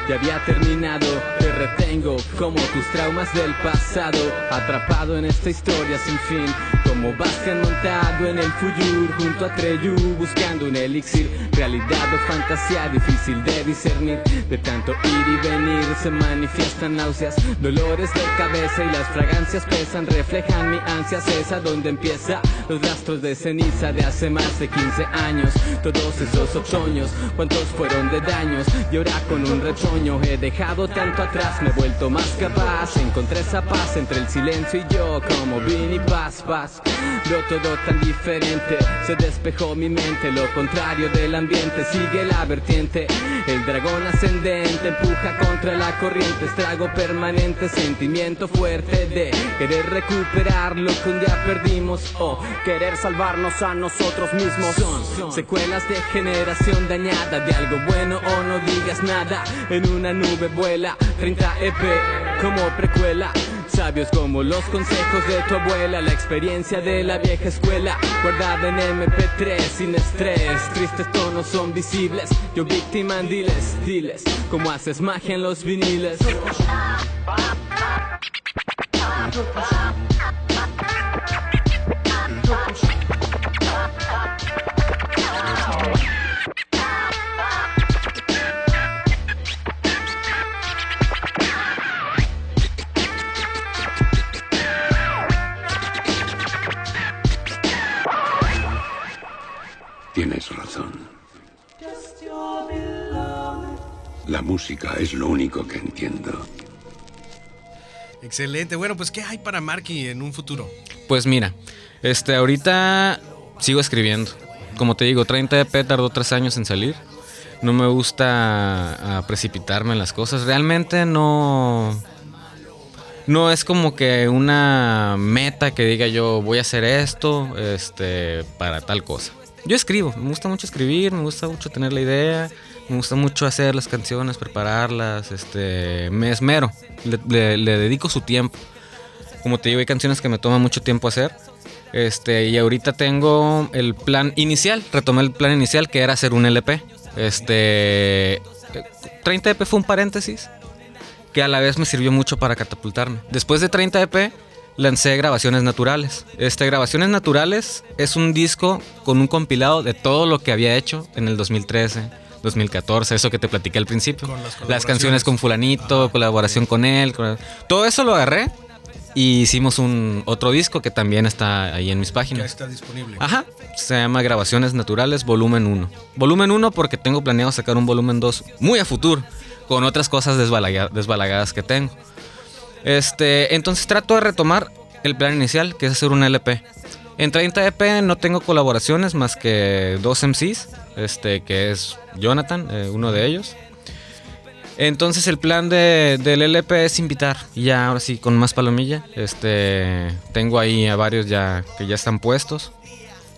ya había terminado, te retengo como tus traumas del pasado, atrapado en esta historia sin fin, como Bastian montado en el Fuyur junto a Treyu, buscando un elixir, realidad o fantasía difícil de discernir, de tanto ir y venir se manifiestan náuseas, dolores de cabeza y las fragancias pesan, reflejan mi ansia, cesa donde empieza los rastros de ceniza de hace más de 15 años, todos esos otoños, cuántos fueron de daños, y con un retoño he dejado tanto atrás, me he vuelto más capaz, encontré esa paz entre el silencio y yo, como Vini Paz Paz, veo todo tan diferente, se despejó mi mente, lo contrario del ambiente, sigue la vertiente, el dragón ascendente empuja contra la corriente, estrago permanente, sentimiento fuerte de querer recuperar lo que un día perdimos o querer salvarnos a nosotros mismos. Son secuelas de generación dañada de algo bueno o no digas nada. En una nube vuela 30 EP como precuela. Sabios como los consejos de tu abuela, la experiencia de la vieja escuela, guardada en MP3 sin estrés. Tristes tonos son visibles. Yo víctima en diles, diles, como haces magia en los viniles.
La música es lo único que entiendo.
Excelente. Bueno, pues, ¿qué hay para Marky en un futuro?
Pues mira, este, ahorita sigo escribiendo. Como te digo, 30 EP tardó tres años en salir. No me gusta ah, precipitarme en las cosas. Realmente no. No es como que una meta que diga yo voy a hacer esto este, para tal cosa. Yo escribo, me gusta mucho escribir, me gusta mucho tener la idea, me gusta mucho hacer las canciones, prepararlas, este, me esmero, le, le- dedico su tiempo. Como te digo, hay canciones que me toman mucho tiempo hacer. Este, y ahorita tengo el plan inicial, retomé el plan inicial que era hacer un LP. Este, eh, 30 EP fue un paréntesis que a la vez me sirvió mucho para catapultarme. Después de 30 EP lancé Grabaciones Naturales. Este Grabaciones Naturales es un disco con un compilado de todo lo que había hecho en el 2013, 2014, eso que te platiqué al principio. las, canciones con fulanito, colaboración con él, con- todo eso lo agarré y hicimos un otro disco que también está ahí en mis
Ya
páginas.
está disponible.
Ajá, se llama Grabaciones Naturales Volumen 1. Volumen 1 porque tengo planeado sacar un volumen 2 muy a futuro, con otras cosas desbalaga- desbalagadas que tengo. Este, entonces trato de retomar el plan inicial, que es hacer un LP. En 30 EP no tengo colaboraciones más que dos MCs, este, que es Jonathan, eh, uno de ellos. Entonces el plan de- del LP es invitar, ya ahora sí, con más palomilla. Este, tengo ahí a varios ya que ya están puestos.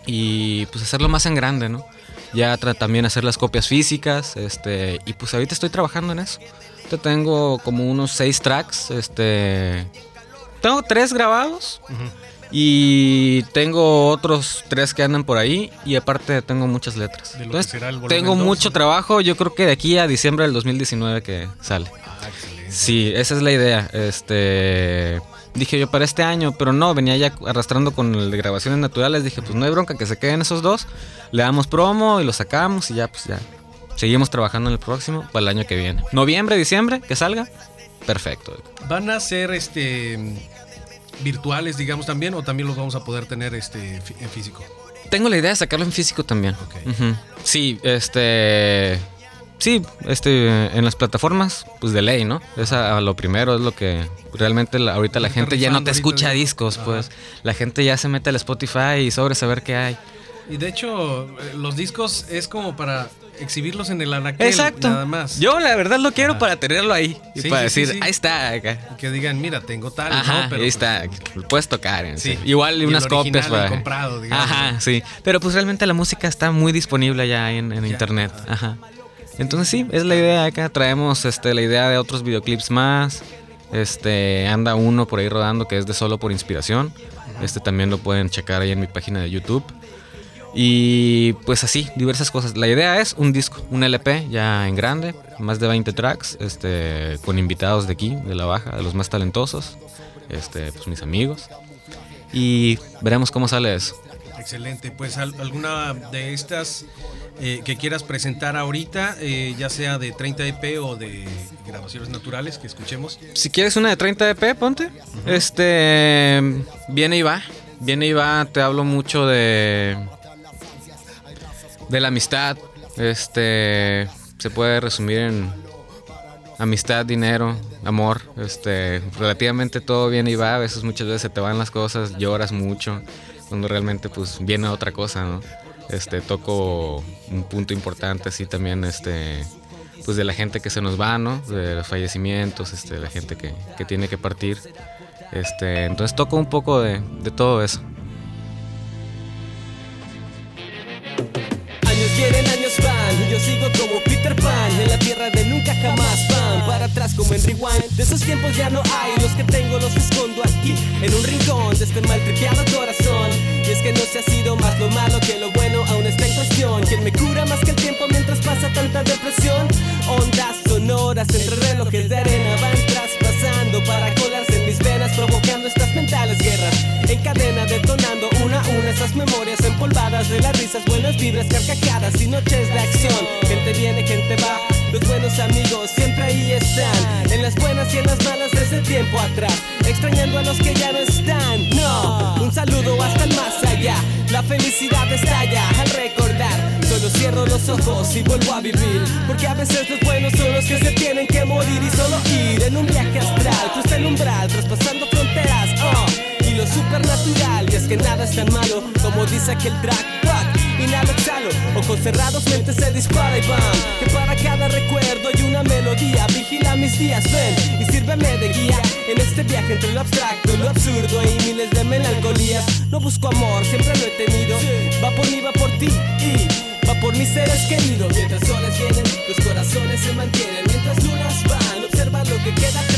Y pues hacerlo más en grande, ¿no? Ya también hacer las copias físicas, este, y pues ahorita estoy trabajando en eso. Ahorita tengo como unos seis tracks, este, tengo tres grabados y tengo otros tres que andan por ahí y aparte tengo muchas letras. Entonces, tengo mucho trabajo, yo creo que de aquí a diciembre del 2019 que sale.
Ah, excelente.
Sí, esa es la idea. Este, Dije yo para este año, pero no, venía ya arrastrando con el de grabaciones naturales. Dije, pues no hay bronca, que se queden esos dos. Le damos promo y lo sacamos y ya, pues ya. Seguimos trabajando en el próximo para el año que viene. Noviembre, diciembre, que salga. Perfecto.
¿Van a ser este virtuales, digamos, también, o también los vamos a poder tener este en físico?
Tengo la idea de sacarlo en físico también. Sí, este. Sí, este, en las plataformas, pues de ley, ¿no? Esa a lo primero es lo que realmente la- ahorita la gente ya no te escucha discos, pues. La gente ya se mete al Spotify y sobre saber qué hay.
Y de hecho, eh, los discos es como para exhibirlos en el anaquel,
Exacto.
nada más.
Yo la verdad lo quiero para tenerlo ahí y
Sí,
para
sí,
decir,
sí.
ahí está. acá.
Y que digan, mira, tengo tal,
Ajá,
¿no? Pero,
ahí
pues,
está, lo puedes tocar. Igual
Y
unas copias para.
comprado, digamos,
Ajá, sí. Pero pues realmente la música está muy disponible ya en, en
Ya.
internet. Ajá. Entonces sí, es la idea acá. Traemos este, la idea de otros videoclips más. Este, anda uno por ahí rodando que es de solo por inspiración. Este también lo pueden checar ahí en mi página de YouTube. Y pues así, diversas cosas. La idea es un disco, un LP ya en grande, más de 20 tracks, este, con invitados de aquí, de la baja, de los más talentosos, este, pues mis amigos. Y veremos cómo sale eso.
Excelente, pues al- alguna de estas eh, que quieras presentar ahorita, eh, ya sea de 30 EP o de grabaciones naturales que escuchemos.
Si quieres una de 30 EP, ponte. Este. Viene y va. Viene y va. Te hablo mucho de. De la amistad. Este. Se puede resumir en. Amistad, dinero, amor. Este. Relativamente todo viene y va. A veces, muchas veces se te van las cosas. Lloras mucho. Cuando realmente, pues, viene otra cosa, ¿no? Este. Toco un punto importante, así también, este pues de la gente que se nos va, ¿no? De los fallecimientos, este, la gente que, que tiene que partir. Este, entonces toco un poco de, de todo eso.
Como en Rewind. De esos tiempos ya no hay, los que tengo los escondo aquí En un rincón de este maltripeado corazón. Y es que no se ha sido más lo malo que lo bueno aún está en cuestión. ¿Quién me cura más que el tiempo mientras pasa tanta depresión? Ondas sonoras entre relojes de arena van traspasando para colarse mis venas Provocando estas mentales guerras En cadena detonando una a una esas memorias empolvadas de las risas, buenas vibras, carcajadas y noches de acción. Gente viene, gente va, los buenos amigos siempre ahí están. En las buenas y en las malas desde tiempo atrás, extrañando a los que ya no están. No, un saludo hasta el más allá. La felicidad estalla al recordar. Solo cierro los ojos y vuelvo a vivir. Porque a veces los buenos son los que se tienen que morir y solo ir en un viaje astral. Cruza el umbral, traspasando fronteras. Oh y lo supernatural. Y es que nada es tan malo como dice aquel track. Fuck, inhalo, exhalo, ojos cerrados, mente se dispara y bam. Que para cada recuerdo hay una melodía. Vigila mis días, ven y sírveme de guía en este viaje entre lo abstracto, lo absurdo y miles de melancolías. No busco amor, siempre lo he tenido. Va por mí, va por ti y va por mis seres queridos. Mientras soles vienen, los corazones se mantienen. Mientras lunas van, observa lo que queda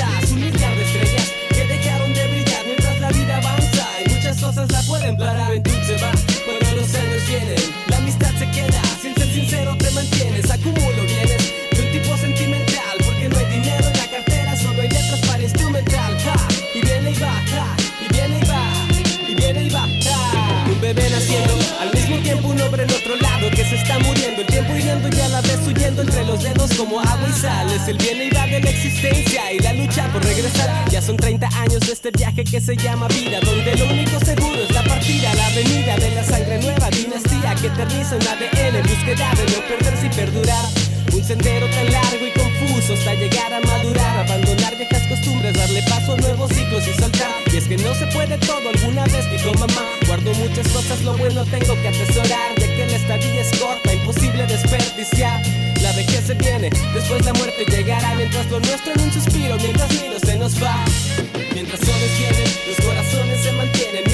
eterniza un ADN en búsqueda de no perderse y perdurar. Un sendero tan largo y confuso hasta llegar a madurar, abandonar viejas costumbres, darle paso a nuevos ciclos y soltar. Y es que no se puede todo, alguna vez dijo mamá, guardo muchas cosas, lo bueno tengo que atesorar, ya que la estadía es corta, imposible desperdiciar. La vejez se viene, después la muerte llegará, mientras lo nuestro en un suspiro, mientras miro se nos va. Mientras soles vienen, los corazones se mantienen,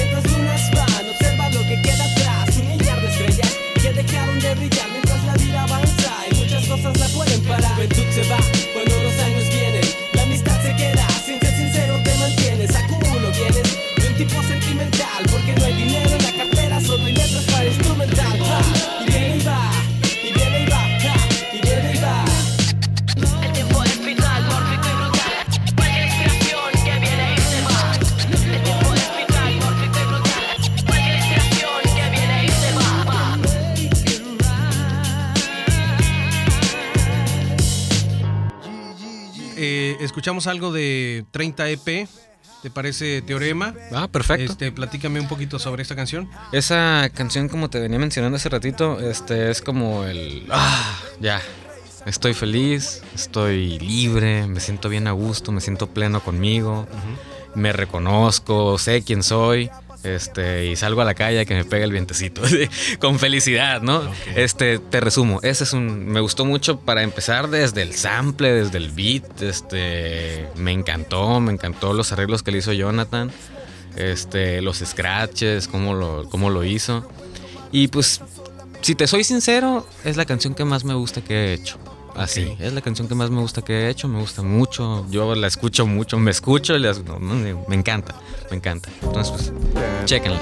escuchamos algo de 30 EP. ¿Te parece Teorema?
Ah, perfecto.
Este, platícame un poquito sobre esta canción.
Esa canción, como te venía mencionando hace ratito, este es como el. Ah, ya. Estoy feliz, estoy libre, me siento bien a gusto, me siento pleno conmigo, me reconozco, sé quién soy. Este, y salgo a la calle que me pega el vientecito [laughs] con felicidad, ¿no? Este, te resumo, ese es un me gustó mucho para empezar desde el sample, desde el beat, este, me encantó, me encantó los arreglos que le hizo Jonathan, este, los scratches, cómo lo cómo lo hizo. Y pues si te soy sincero, es la canción que más me gusta que he hecho. Así, es la canción que más me gusta que he hecho, me gusta mucho, yo la escucho mucho, me escucho, y las- no, no, me encanta, me encanta. Entonces, pues, chéquenla.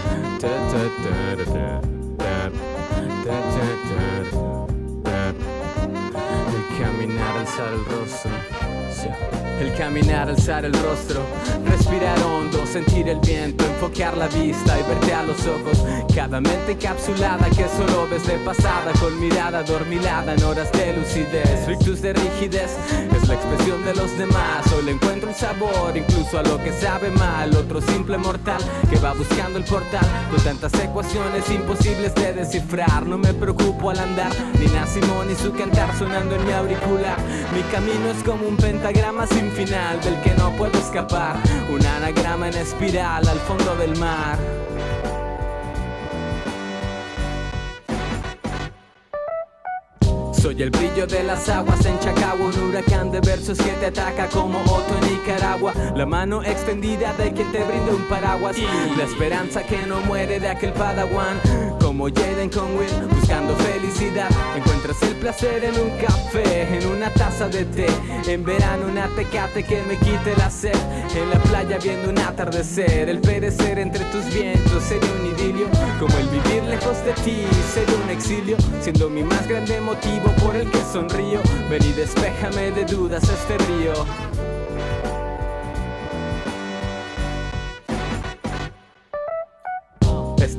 Caminar, alzar el rostro. El caminar, alzar el rostro. Respirar hondo, sentir el viento, enfocar la vista y verte a los ojos. Cada mente encapsulada que solo ves de pasada, con mirada adormilada en horas de lucidez. Rictus de rigidez es la expresión de los demás. Hoy le encuentro un sabor, incluso a lo que sabe mal. Otro simple mortal que va buscando el portal con tantas ecuaciones imposibles de descifrar. No me preocupo al andar, ni Simón ni su cantar sonando en mi auricular. Mi camino es como un pentagrama sin final del que no puedo escapar. Un anagrama en espiral al fondo del mar. Soy el brillo de las aguas en Chacagua, un huracán de versos que te ataca como Otto en Nicaragua. La mano extendida de quien te brinda un paraguas. La esperanza que no muere de aquel padawan. Como Jaden con Will, buscando felicidad. Encuentras el placer en un café, en una taza de té. En verano una tecate que me quite la sed. En la playa viendo un atardecer. El perecer entre tus vientos sería un idilio. Como el vivir lejos de ti sería un exilio. Siendo mi más grande motivo por el que sonrío. Ven y despéjame de dudas este río.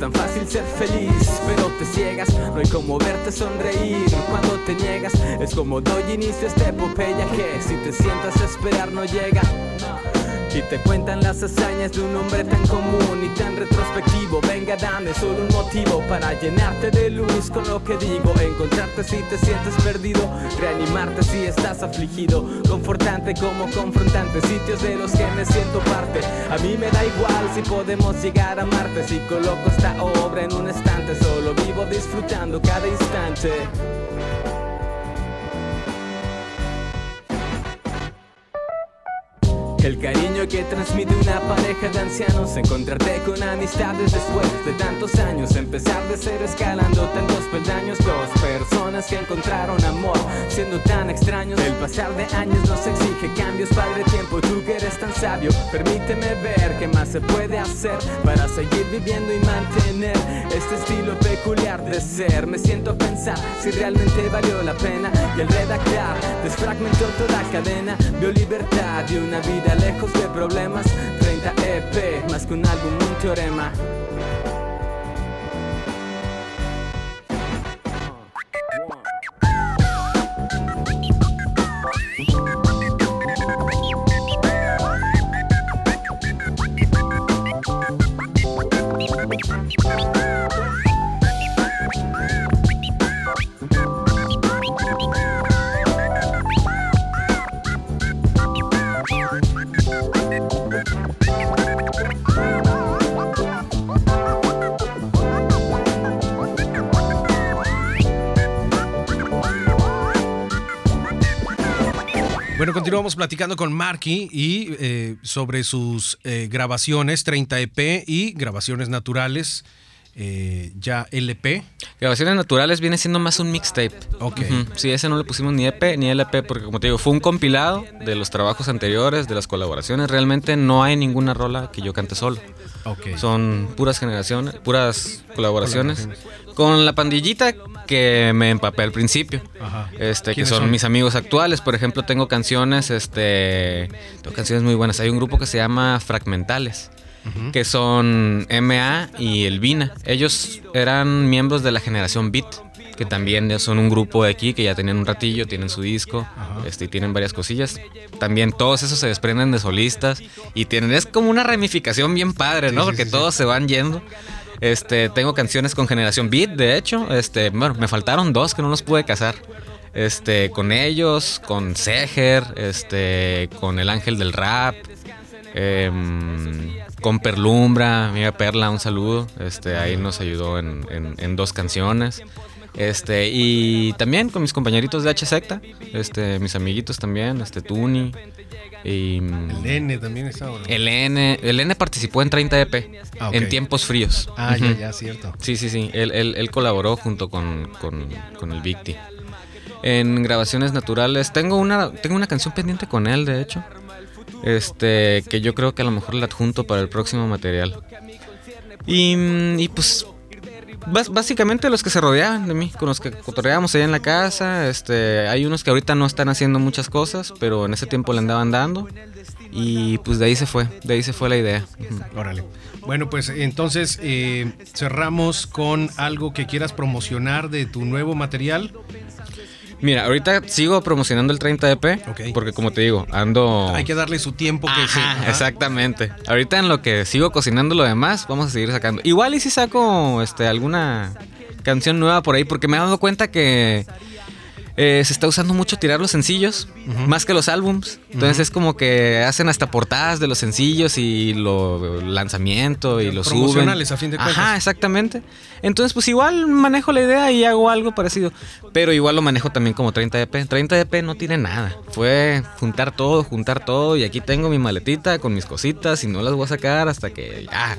Tan fácil ser feliz, pero te ciegas. No hay como verte sonreír cuando te niegas. Es como doy inicio a esta epopeya que si te sientas a esperar no llega. Y te cuentan las hazañas de un hombre tan común y tan retrospectivo. Venga, dame solo un motivo para llenarte de luz con lo que digo. Encontrarte si te sientes perdido, reanimarte si estás afligido. Confortante como confrontante, sitios de los que me siento parte. A mí me da igual si podemos llegar a Marte. Si coloco esta obra en un estante, solo vivo disfrutando cada instante. El cariño que transmite una pareja de ancianos, encontrarte con amistades después de tantos años, empezar de cero escalando tantos peldaños, dos personas que encontraron amor, siendo tan extraños. El pasar de años nos exige cambios, padre tiempo, tú que eres tan sabio, permíteme ver qué más se puede hacer para seguir viviendo y mantener este estilo peculiar de ser. Me siento a pensar si realmente valió la pena y el redactar desfragmentó toda cadena, vio libertad y una vida lejos de problemas. 30 EP, más que un álbum, un teorema
continuamos platicando con Marky y eh, sobre sus eh, grabaciones 30 EP y grabaciones naturales eh, ya LP.
Grabaciones naturales viene siendo más un mixtape.
Ok.
Sí, ese no le pusimos ni EP ni LP porque como te digo, fue un compilado de los trabajos anteriores, de las colaboraciones. Realmente no hay ninguna rola que yo cante solo.
Ok.
Son puras generaciones, puras colaboraciones. Con la pandillita que me empapé al principio.
Ajá.
Este, que
¿Quiénes
son,
son?
mis amigos actuales. Por ejemplo, tengo canciones, este. Tengo canciones muy buenas. Hay un grupo que se llama Fragmentales. Que son MA y Elvina. Ellos eran miembros de la generación Beat. que también son un grupo de aquí que ya tenían un ratillo, tienen su disco, este, y tienen varias cosillas. También todos esos se desprenden de solistas y tienen, es como una ramificación bien padre, ¿no?
Sí, sí,
Porque
sí,
todos se van yendo. Este, tengo canciones con Generación Beat, de hecho. Este, bueno, me faltaron dos que no los pude casar. Este, con ellos, con Seger, este, con El Ángel del Rap, em, con Perlumbra, mi amiga Perla, un saludo. Este, ahí nos ayudó en, en- en dos canciones. Este, y también con mis compañeritos de H Secta, este, mis amiguitos también, este, Tuni. Y,
El N también está.
el N, el N participó en 30 EP,
Ah,
en tiempos fríos.
Ah, ya, ya, cierto.
Sí, sí, sí. Él, él- él colaboró junto con, con- con el Victi. En grabaciones naturales. Tengo una, tengo una canción pendiente con él, de hecho. Este, que yo creo que a lo mejor la adjunto para el próximo material. Y, mm, pues. Básicamente los que se rodeaban de mí, con los que cotorreábamos allá en la casa, este, hay unos que ahorita no están haciendo muchas cosas, pero en ese tiempo le andaban dando y pues de ahí se fue, de ahí se fue la idea.
Órale. Bueno, pues entonces eh, cerramos con algo que quieras promocionar de tu nuevo material.
Mira, ahorita sigo promocionando el 30 EP. Porque como te digo, ando...
Hay que darle su tiempo que sí.
Exactamente. Ahorita en lo que sigo cocinando lo demás, vamos a seguir sacando. Igual y si saco este, alguna canción nueva por ahí, porque me he dado cuenta que eh, se está usando mucho tirar los sencillos, más que los álbums. Entonces es como que hacen hasta portadas de los sencillos y lo lanzamiento y lo suben.
Promocionales, a fin de cuentas.
Ajá, exactamente. Entonces pues igual manejo la idea y hago algo parecido. Pero igual lo manejo también como 30 EP. 30 EP no tiene nada. Fue juntar todo, juntar todo y aquí tengo mi maletita con mis cositas y no las voy a sacar hasta que ya.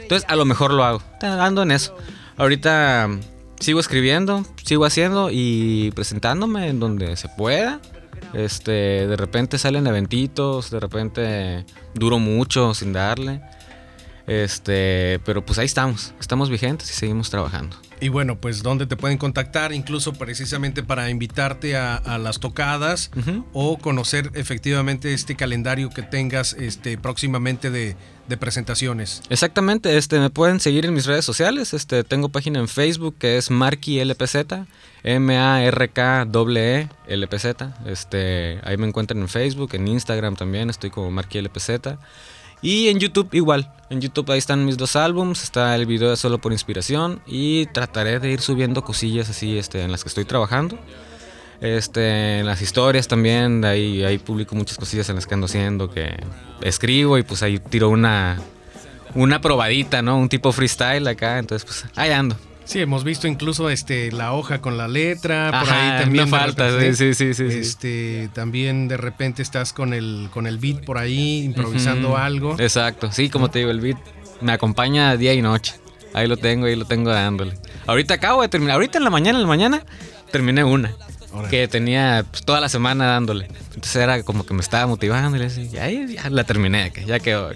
Entonces a lo mejor lo hago. Ando en eso. Ahorita sigo escribiendo, sigo haciendo y presentándome en donde se pueda. Este, de repente salen eventitos, de repente duro mucho sin darle. Este, pero pues ahí estamos, estamos vigentes y seguimos trabajando.
Y bueno, pues dónde te pueden contactar, incluso precisamente para invitarte a, a las tocadas o conocer efectivamente este calendario que tengas este, próximamente de, de presentaciones.
Exactamente, este, me pueden seguir en mis redes sociales. Este, tengo página en Facebook que es Marky LPZ, M A R K E E LPZ. Este, ahí me encuentran en Facebook, en Instagram también estoy como Marky LPZ. Y en YouTube igual. En YouTube ahí están mis dos álbums, está el video de Solo por Inspiración y trataré de ir subiendo cosillas así este, en las que estoy trabajando. Este, en las historias también, de ahí, ahí publico muchas cosillas en las que ando haciendo, que escribo y pues ahí tiro una, una probadita, ¿no? Un tipo freestyle acá, entonces pues ahí ando.
Sí, hemos visto incluso este la hoja con la letra, por ahí también.
falta,
repente,
sí, sí, sí.
Este, también de repente estás con el con el beat por ahí improvisando algo.
Exacto, sí, como te digo, el beat me acompaña día y noche. Ahí lo tengo, ahí lo tengo dándole. Ahorita acabo de terminar, ahorita en la mañana, en la mañana, terminé una. Que tenía pues, toda la semana dándole. Entonces era como que me estaba motivando y le decía, ya, ahí ya la terminé, ya quedó.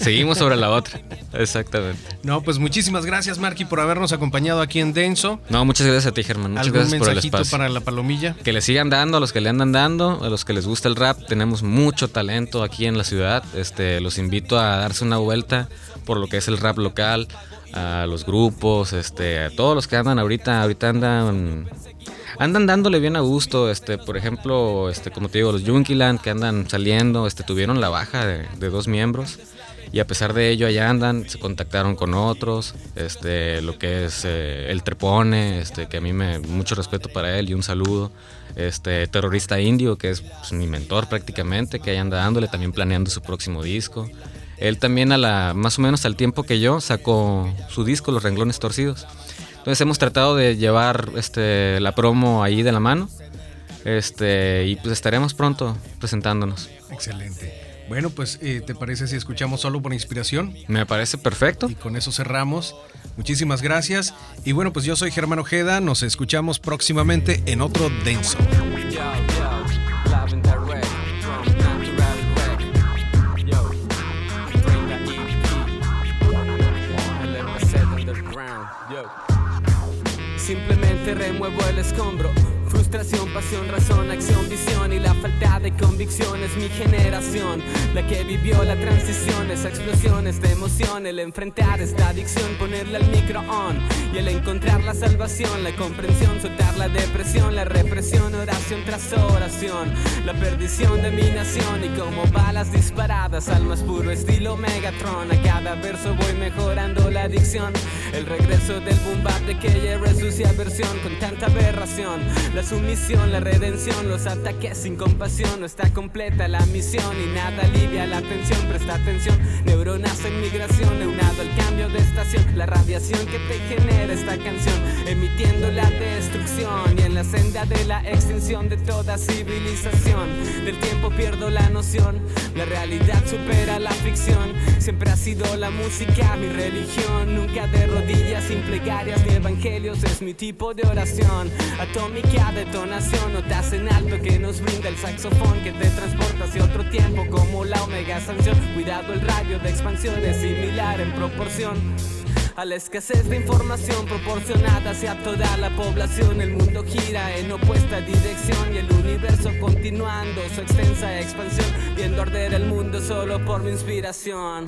Seguimos sobre la otra. Exactamente.
No, pues muchísimas gracias, Marky, por habernos acompañado aquí en Denso.
No, muchas gracias a ti, Germán. Muchas
¿Algún
gracias por el espacio.
para la palomilla?
Que le sigan dando a los que le andan dando, a los que les gusta el rap. Tenemos mucho talento aquí en la ciudad. Este, los invito a darse una vuelta por lo que es el rap local, a los grupos, este, a todos los que andan ahorita, ahorita andan andan dándole bien a gusto, este, por ejemplo, este, como te digo, los Junkiland que andan saliendo, este, tuvieron la baja de, de dos miembros y a pesar de ello allá andan, se contactaron con otros, este, lo que es eh, el Trepone, este, que a mí me mucho respeto para él y un saludo, este, terrorista indio que es pues, mi mentor prácticamente, que ahí anda dándole, también planeando su próximo disco. Él también a la más o menos al tiempo que yo sacó su disco Los Renglones Torcidos. Entonces hemos tratado de llevar este, la promo ahí de la mano. Este, y pues estaremos pronto presentándonos.
Excelente. Bueno, pues, eh, ¿te parece si escuchamos solo por inspiración?
Me parece perfecto.
Y con eso cerramos. Muchísimas gracias. Y bueno, pues yo soy Germán Ojeda. Nos escuchamos próximamente en otro Denso.
Simplemente remuevo el escombro. Frustra frustración, pasión, razón, acción, visión de convicción es mi generación, la que vivió la transición, esa explosiones de emoción, el enfrentar esta adicción, ponerle al micro on y el encontrar la salvación, la comprensión, soltar la depresión, la represión, oración tras oración, la perdición de mi nación y como balas disparadas al más puro estilo Megatron, a cada verso voy mejorando la adicción, el regreso del boom bap de que sucia versión con tanta aberración, la sumisión, la redención, los ataques sin compasión, no está completa la misión y nada alivia la tensión, presta atención, neuronas en migración, eunado al cambio la radiación que te genera esta canción, emitiendo la destrucción y en la senda de la extinción de toda civilización, del tiempo pierdo la noción, la realidad supera la ficción, siempre ha sido la música mi religión, nunca de rodillas sin plegarias ni evangelios es mi tipo de oración, atómica detonación, notas en alto que nos brinda el saxofón que te transporta hacia otro tiempo como la omega sanción, cuidado el radio de expansión es similar en proporción a la escasez de información proporcionada hacia toda la población. El mundo gira en opuesta dirección y el universo continuando su extensa expansión, viendo arder el mundo solo por mi inspiración.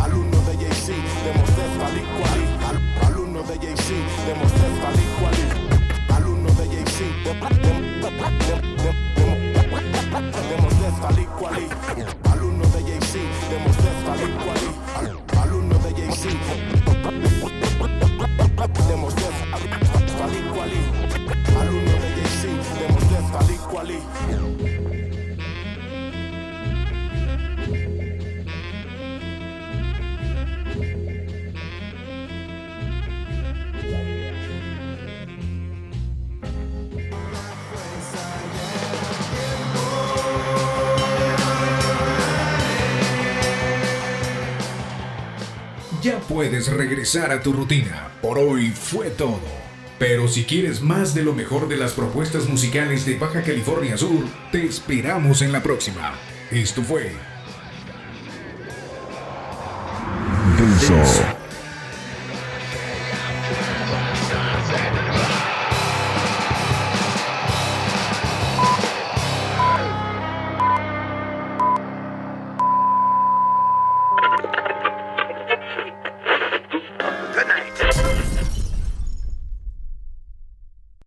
Alumno de JC, y cual. Al, alumno de JC, demostré tal y cual. Alumno de JC, tal y cual. Alumno de JC, y cual. Alumno de JC. Demostré tal y cual. Alumno de JC, demostré tal y cual.
Ya puedes regresar a tu rutina. Por hoy fue todo. Pero si quieres más de lo mejor de las propuestas musicales de Baja California Sur, te esperamos en la próxima. Esto fue
Denso.